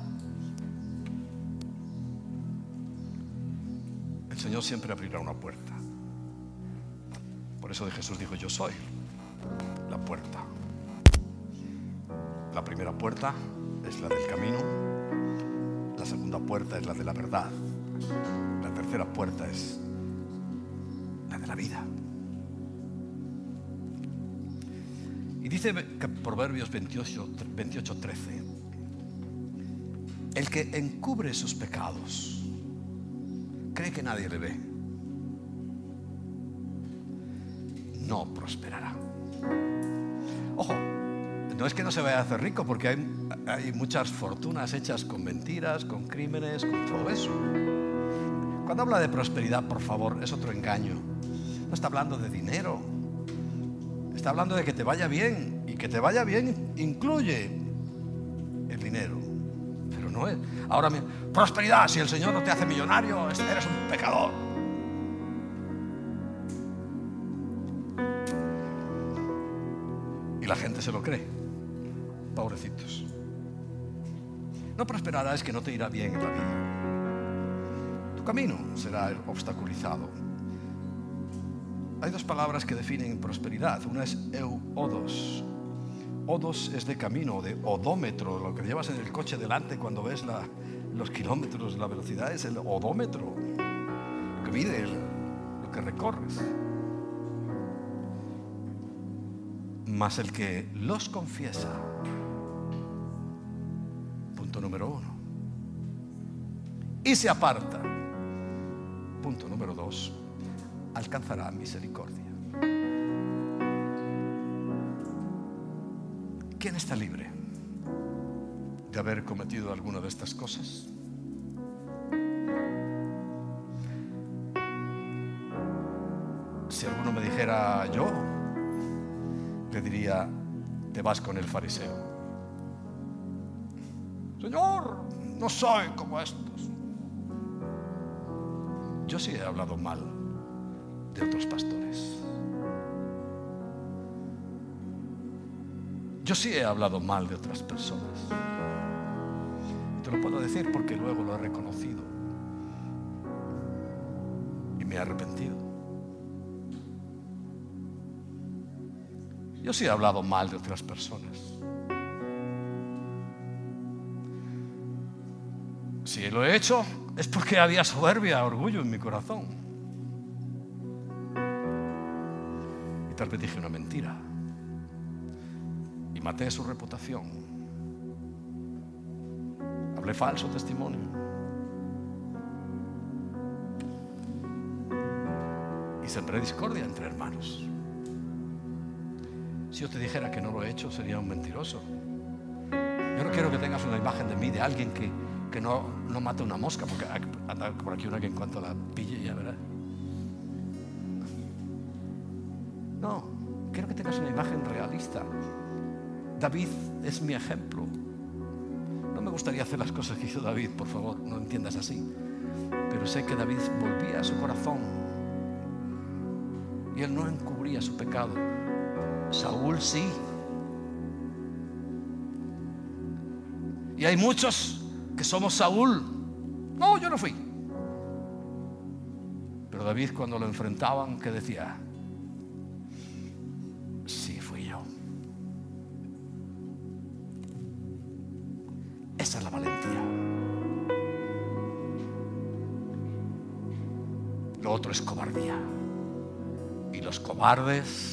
El Señor siempre abrirá una puerta. Por eso Jesús dijo, yo soy la puerta. La primera puerta es la del camino, la segunda puerta es la de la verdad, la tercera puerta es de la vida. Y dice Proverbios 28, 28, 13, el que encubre sus pecados cree que nadie le ve, prosperará. Ojo, no es que no se vaya a hacer rico, porque hay, muchas fortunas hechas con mentiras, con crímenes, con todo eso. Cuando habla de prosperidad, por favor, es otro engaño. No está hablando de dinero. Está hablando de que te vaya bien. Y que te vaya bien incluye el dinero. Pero no es. Ahora, prosperidad, si el Señor no te hace millonario, eres un pecador. Se lo cree. Pobrecitos. No prosperará es que no te irá bien en la vida. Tu camino será obstaculizado hay dos palabras que definen prosperidad. Una es eu-odos. Odos es de camino, de odómetro, lo que llevas en el coche delante cuando ves los kilómetros, la velocidad es el odómetro, lo que mide, lo que recorres. Más el que los confiesa. Punto número uno. Y se aparta. Punto número dos alcanzará misericordia. ¿Quién está libre de haber cometido alguna de estas cosas? Te vas con el fariseo. Señor, no soy como estos. Yo sí he hablado mal de otros pastores. Yo sí he hablado mal de otras personas. Te lo puedo decir porque luego lo he reconocido y me he arrepentido. Yo sí he hablado mal de otras personas. Si lo he hecho es porque había soberbia, orgullo en mi corazón. Y tal vez dije una mentira. Y maté su reputación. Hablé falso testimonio. Y sembré discordia entre hermanos. Si yo te dijera que no lo he hecho, sería un mentiroso. Yo no quiero que tengas una imagen de mí, de alguien que, que no, no mata una mosca, porque anda por aquí una que en cuanto la pille ya verá. No, quiero que tengas una imagen realista. David es mi ejemplo. No me gustaría hacer las cosas que hizo David, por favor, no entiendas así. Pero sé que David volvía a su corazón y él no encubría su pecado. Saúl sí. Y hay muchos que somos Saúl. No, yo no fui. Pero David cuando lo enfrentaban, ¿qué decía? Sí, fui yo. Esa es la valentía. Lo otro es cobardía. Y los cobardes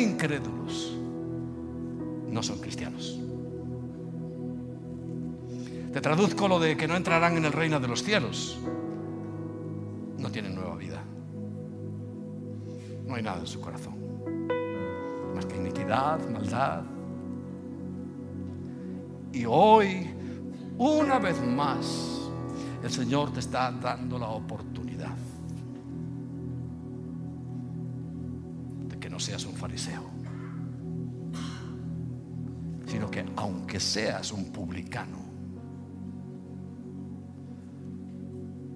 incrédulos no son cristianos. Te traduzco lo de que no entrarán en el reino de los cielos. No tienen nueva vida. No hay nada en su corazón. Más que iniquidad, maldad. Y hoy, una vez más, el Señor te está dando la oportunidad seas un publicano,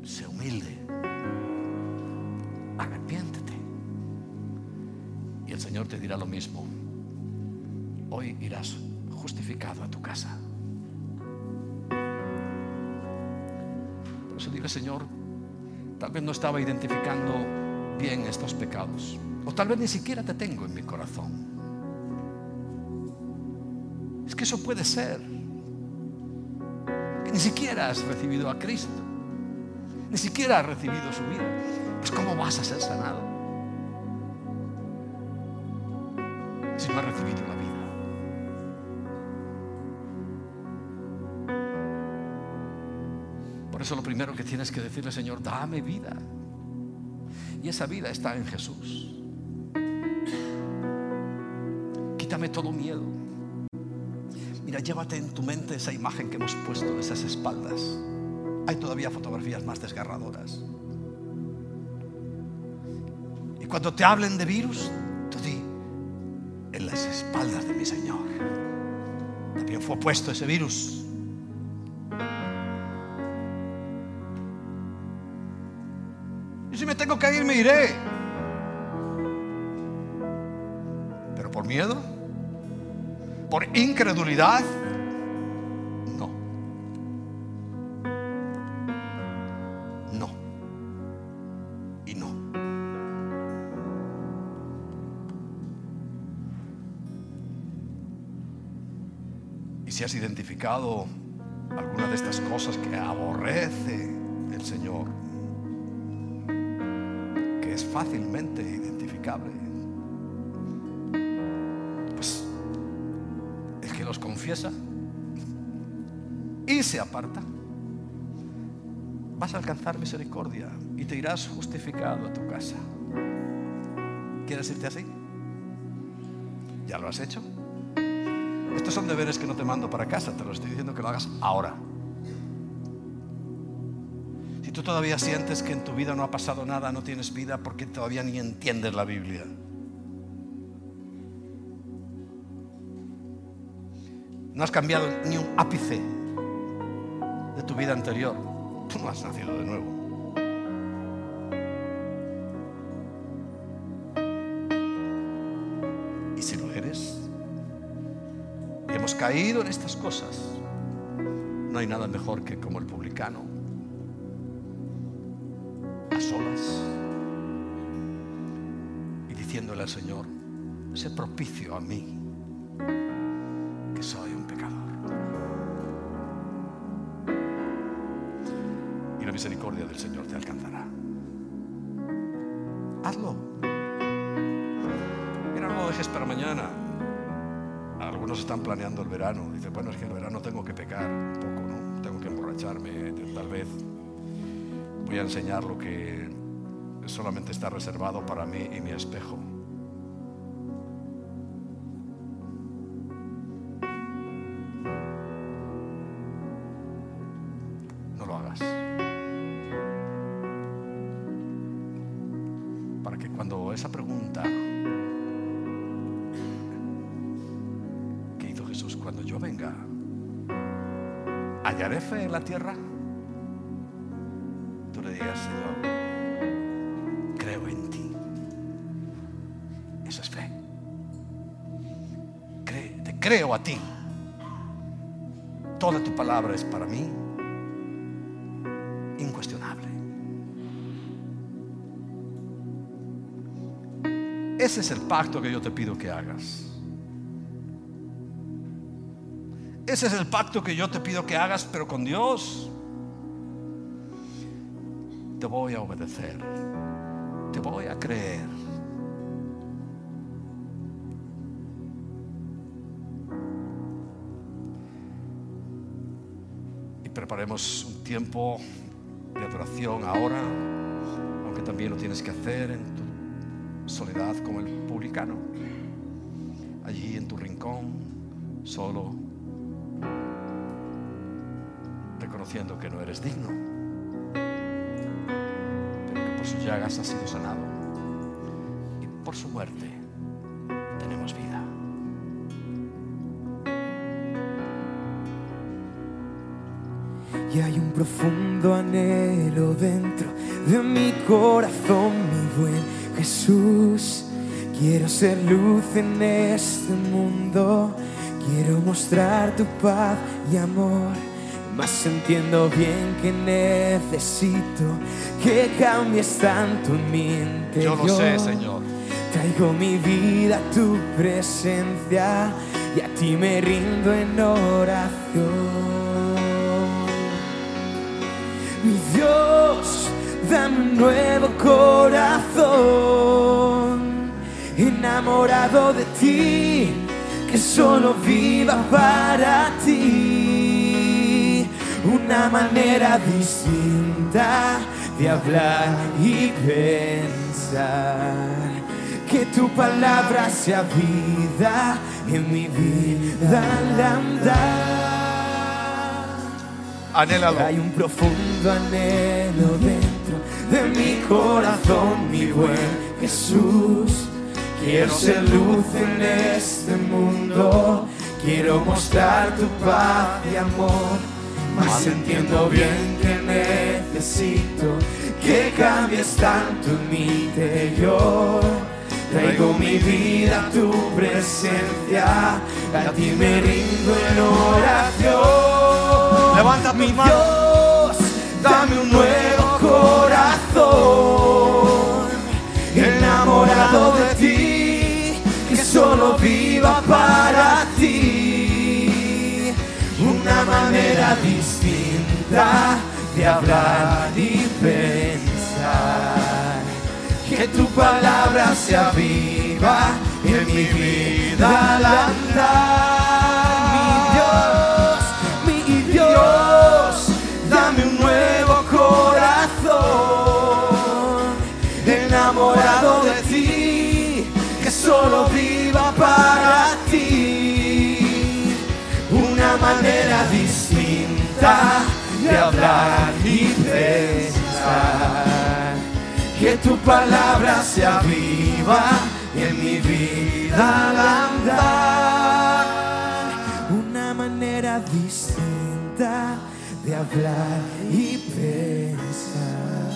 sé humilde, arrepiéntete. Y el Señor te dirá lo mismo. Hoy irás justificado a tu casa. Por eso dile, Señor, tal vez no estaba identificando bien estos pecados. O tal vez ni siquiera te tengo en mi corazón. Eso puede ser. Que ni siquiera has recibido a Cristo. Ni siquiera has recibido su vida. Pues ¿cómo vas a ser sanado? Si no has recibido la vida. Por eso lo primero que tienes que decirle, Señor, dame vida. Y esa vida está en Jesús. Quítame todo miedo. Mira, llévate en tu mente esa imagen que hemos puesto de esas espaldas. Hay todavía fotografías más desgarradoras. Y cuando te hablen de virus, tú di, en las espaldas de mi Señor también fue puesto ese virus. Y si me tengo que ir, me iré. Pero por miedo, por incredulidad, no. No. Y no. Y si has identificado alguna de estas cosas que aborrece el Señor, que es fácilmente identificable, confiesa y se aparta, vas a alcanzar misericordia y te irás justificado a tu casa. ¿Quieres irte así? ¿Ya lo has hecho? Estos son deberes que no te mando para casa, te lo estoy diciendo que lo hagas ahora. Si tú todavía sientes que en tu vida no ha pasado nada, no tienes vida, porque todavía ni entiendes la Biblia. No has cambiado ni un ápice de tu vida anterior. Tú no has nacido de nuevo. Y si lo eres, y hemos caído en estas cosas, no hay nada mejor que como el publicano, a solas, y diciéndole al Señor, sé propicio a mí, mañana. Algunos están planeando el verano. Dice, bueno, es que el verano tengo que pecar un poco, ¿no? Tengo que emborracharme, tal vez. Voy a enseñar lo que solamente está reservado para mí y mi espejo. Es fe. Cre- te creo a ti. Toda tu palabra es para mí incuestionable. Ese es el pacto que yo te pido que hagas. Ese es el pacto que yo te pido que hagas, pero con Dios te voy a obedecer, te voy a creer. Preparemos un tiempo de adoración ahora, aunque también lo tienes que hacer en tu soledad como el publicano, allí en tu rincón, solo, reconociendo que no eres digno, pero que por sus llagas has sido sanado y por su muerte profundo anhelo dentro de mi corazón, mi buen Jesús. Quiero ser luz en este mundo, quiero mostrar tu paz y amor. Mas entiendo bien que necesito que cambies tanto en mi interior. Yo lo sé, Señor. Traigo mi vida a tu presencia y a ti me rindo en oración. Mi Dios, dame un nuevo corazón, enamorado de ti, que solo viva para ti. Una manera distinta de hablar y pensar. Que tu palabra sea vida en mi vida al andar. Hay un profundo anhelo dentro de mi corazón, mi buen Jesús. Quiero ser luz en este mundo, quiero mostrar tu paz y amor. Mas entiendo bien que necesito que cambies tanto en mi interior. Traigo mi vida a tu presencia, a ti me rindo en oración. Levanta tus mi manos. Dios, dame un nuevo corazón, enamorado de ti, que solo viva para ti. Una manera distinta de hablar y pensar. Que tu palabra sea viva en mi vida al andar. dame un nuevo corazón, enamorado de ti, que solo viva para ti. Una manera distinta de hablar y pensar, que tu palabra sea viva en mi vida andar. Hablar y pensar.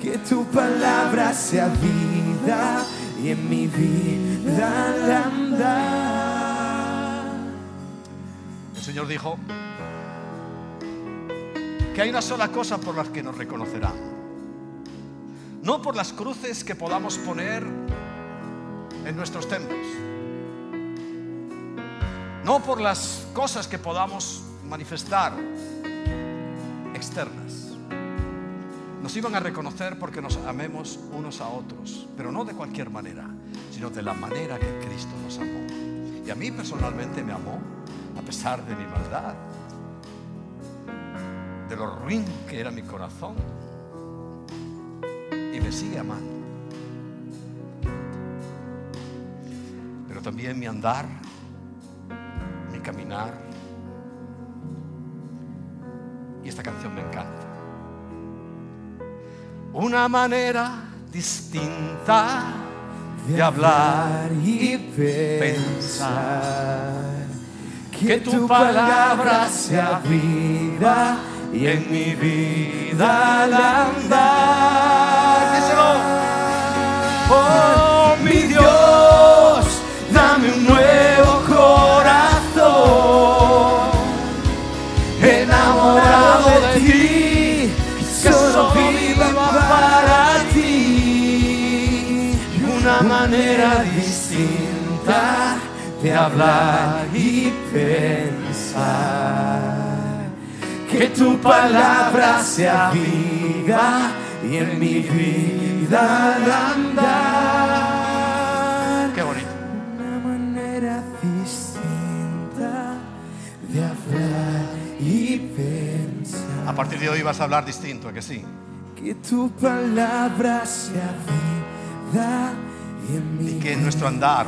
Que tu palabra sea vida y en mi vida andar. El Señor dijo que hay una sola cosa por la que nos reconocerán. No por las cruces que podamos poner en nuestros templos. No por las cosas que podamos manifestar externas. Nos iban a reconocer porque nos amemos unos a otros, pero no de cualquier manera, sino de la manera que Cristo nos amó. Y a mí personalmente me amó a pesar de mi maldad, de lo ruin que era mi corazón, y me sigue amando. Pero también mi andar, mi caminar, y esta canción me encanta. Una manera distinta de hablar y pensar. Que tu palabra sea vida y en mi vida al andar. Oh, mi Dios, de hablar y pensar. Que tu palabra sea vida y en mi vida al andar. Qué bonito. Una manera distinta de hablar y pensar. A partir de hoy vas a hablar distinto, ¿a que sí? Que tu palabra sea vida Y que en nuestro andar,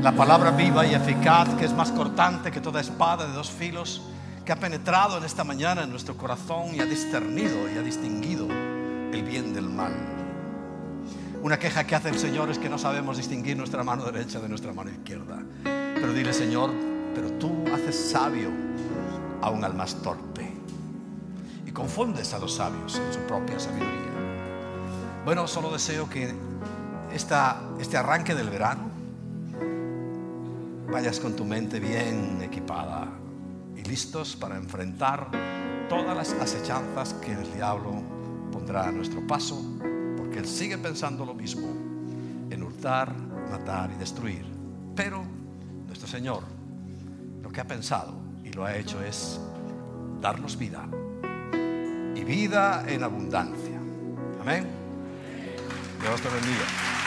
la palabra viva y eficaz, que es más cortante que toda espada de dos filos, que ha penetrado en esta mañana en nuestro corazón y ha discernido y ha distinguido el bien del mal. Una queja que hace el Señor es que no sabemos distinguir nuestra mano derecha de nuestra mano izquierda. Pero dile, Señor, pero tú haces sabio aún al más torpe y confundes a los sabios en su propia sabiduría. Bueno, solo deseo que este arranque del verano vayas con tu mente bien equipada y listos para enfrentar todas las acechanzas que el diablo pondrá a nuestro paso, porque él sigue pensando lo mismo, en hurtar, matar y destruir. Pero nuestro Señor lo que ha pensado y lo ha hecho es darnos vida y vida en abundancia. Amén. Dios te bendiga.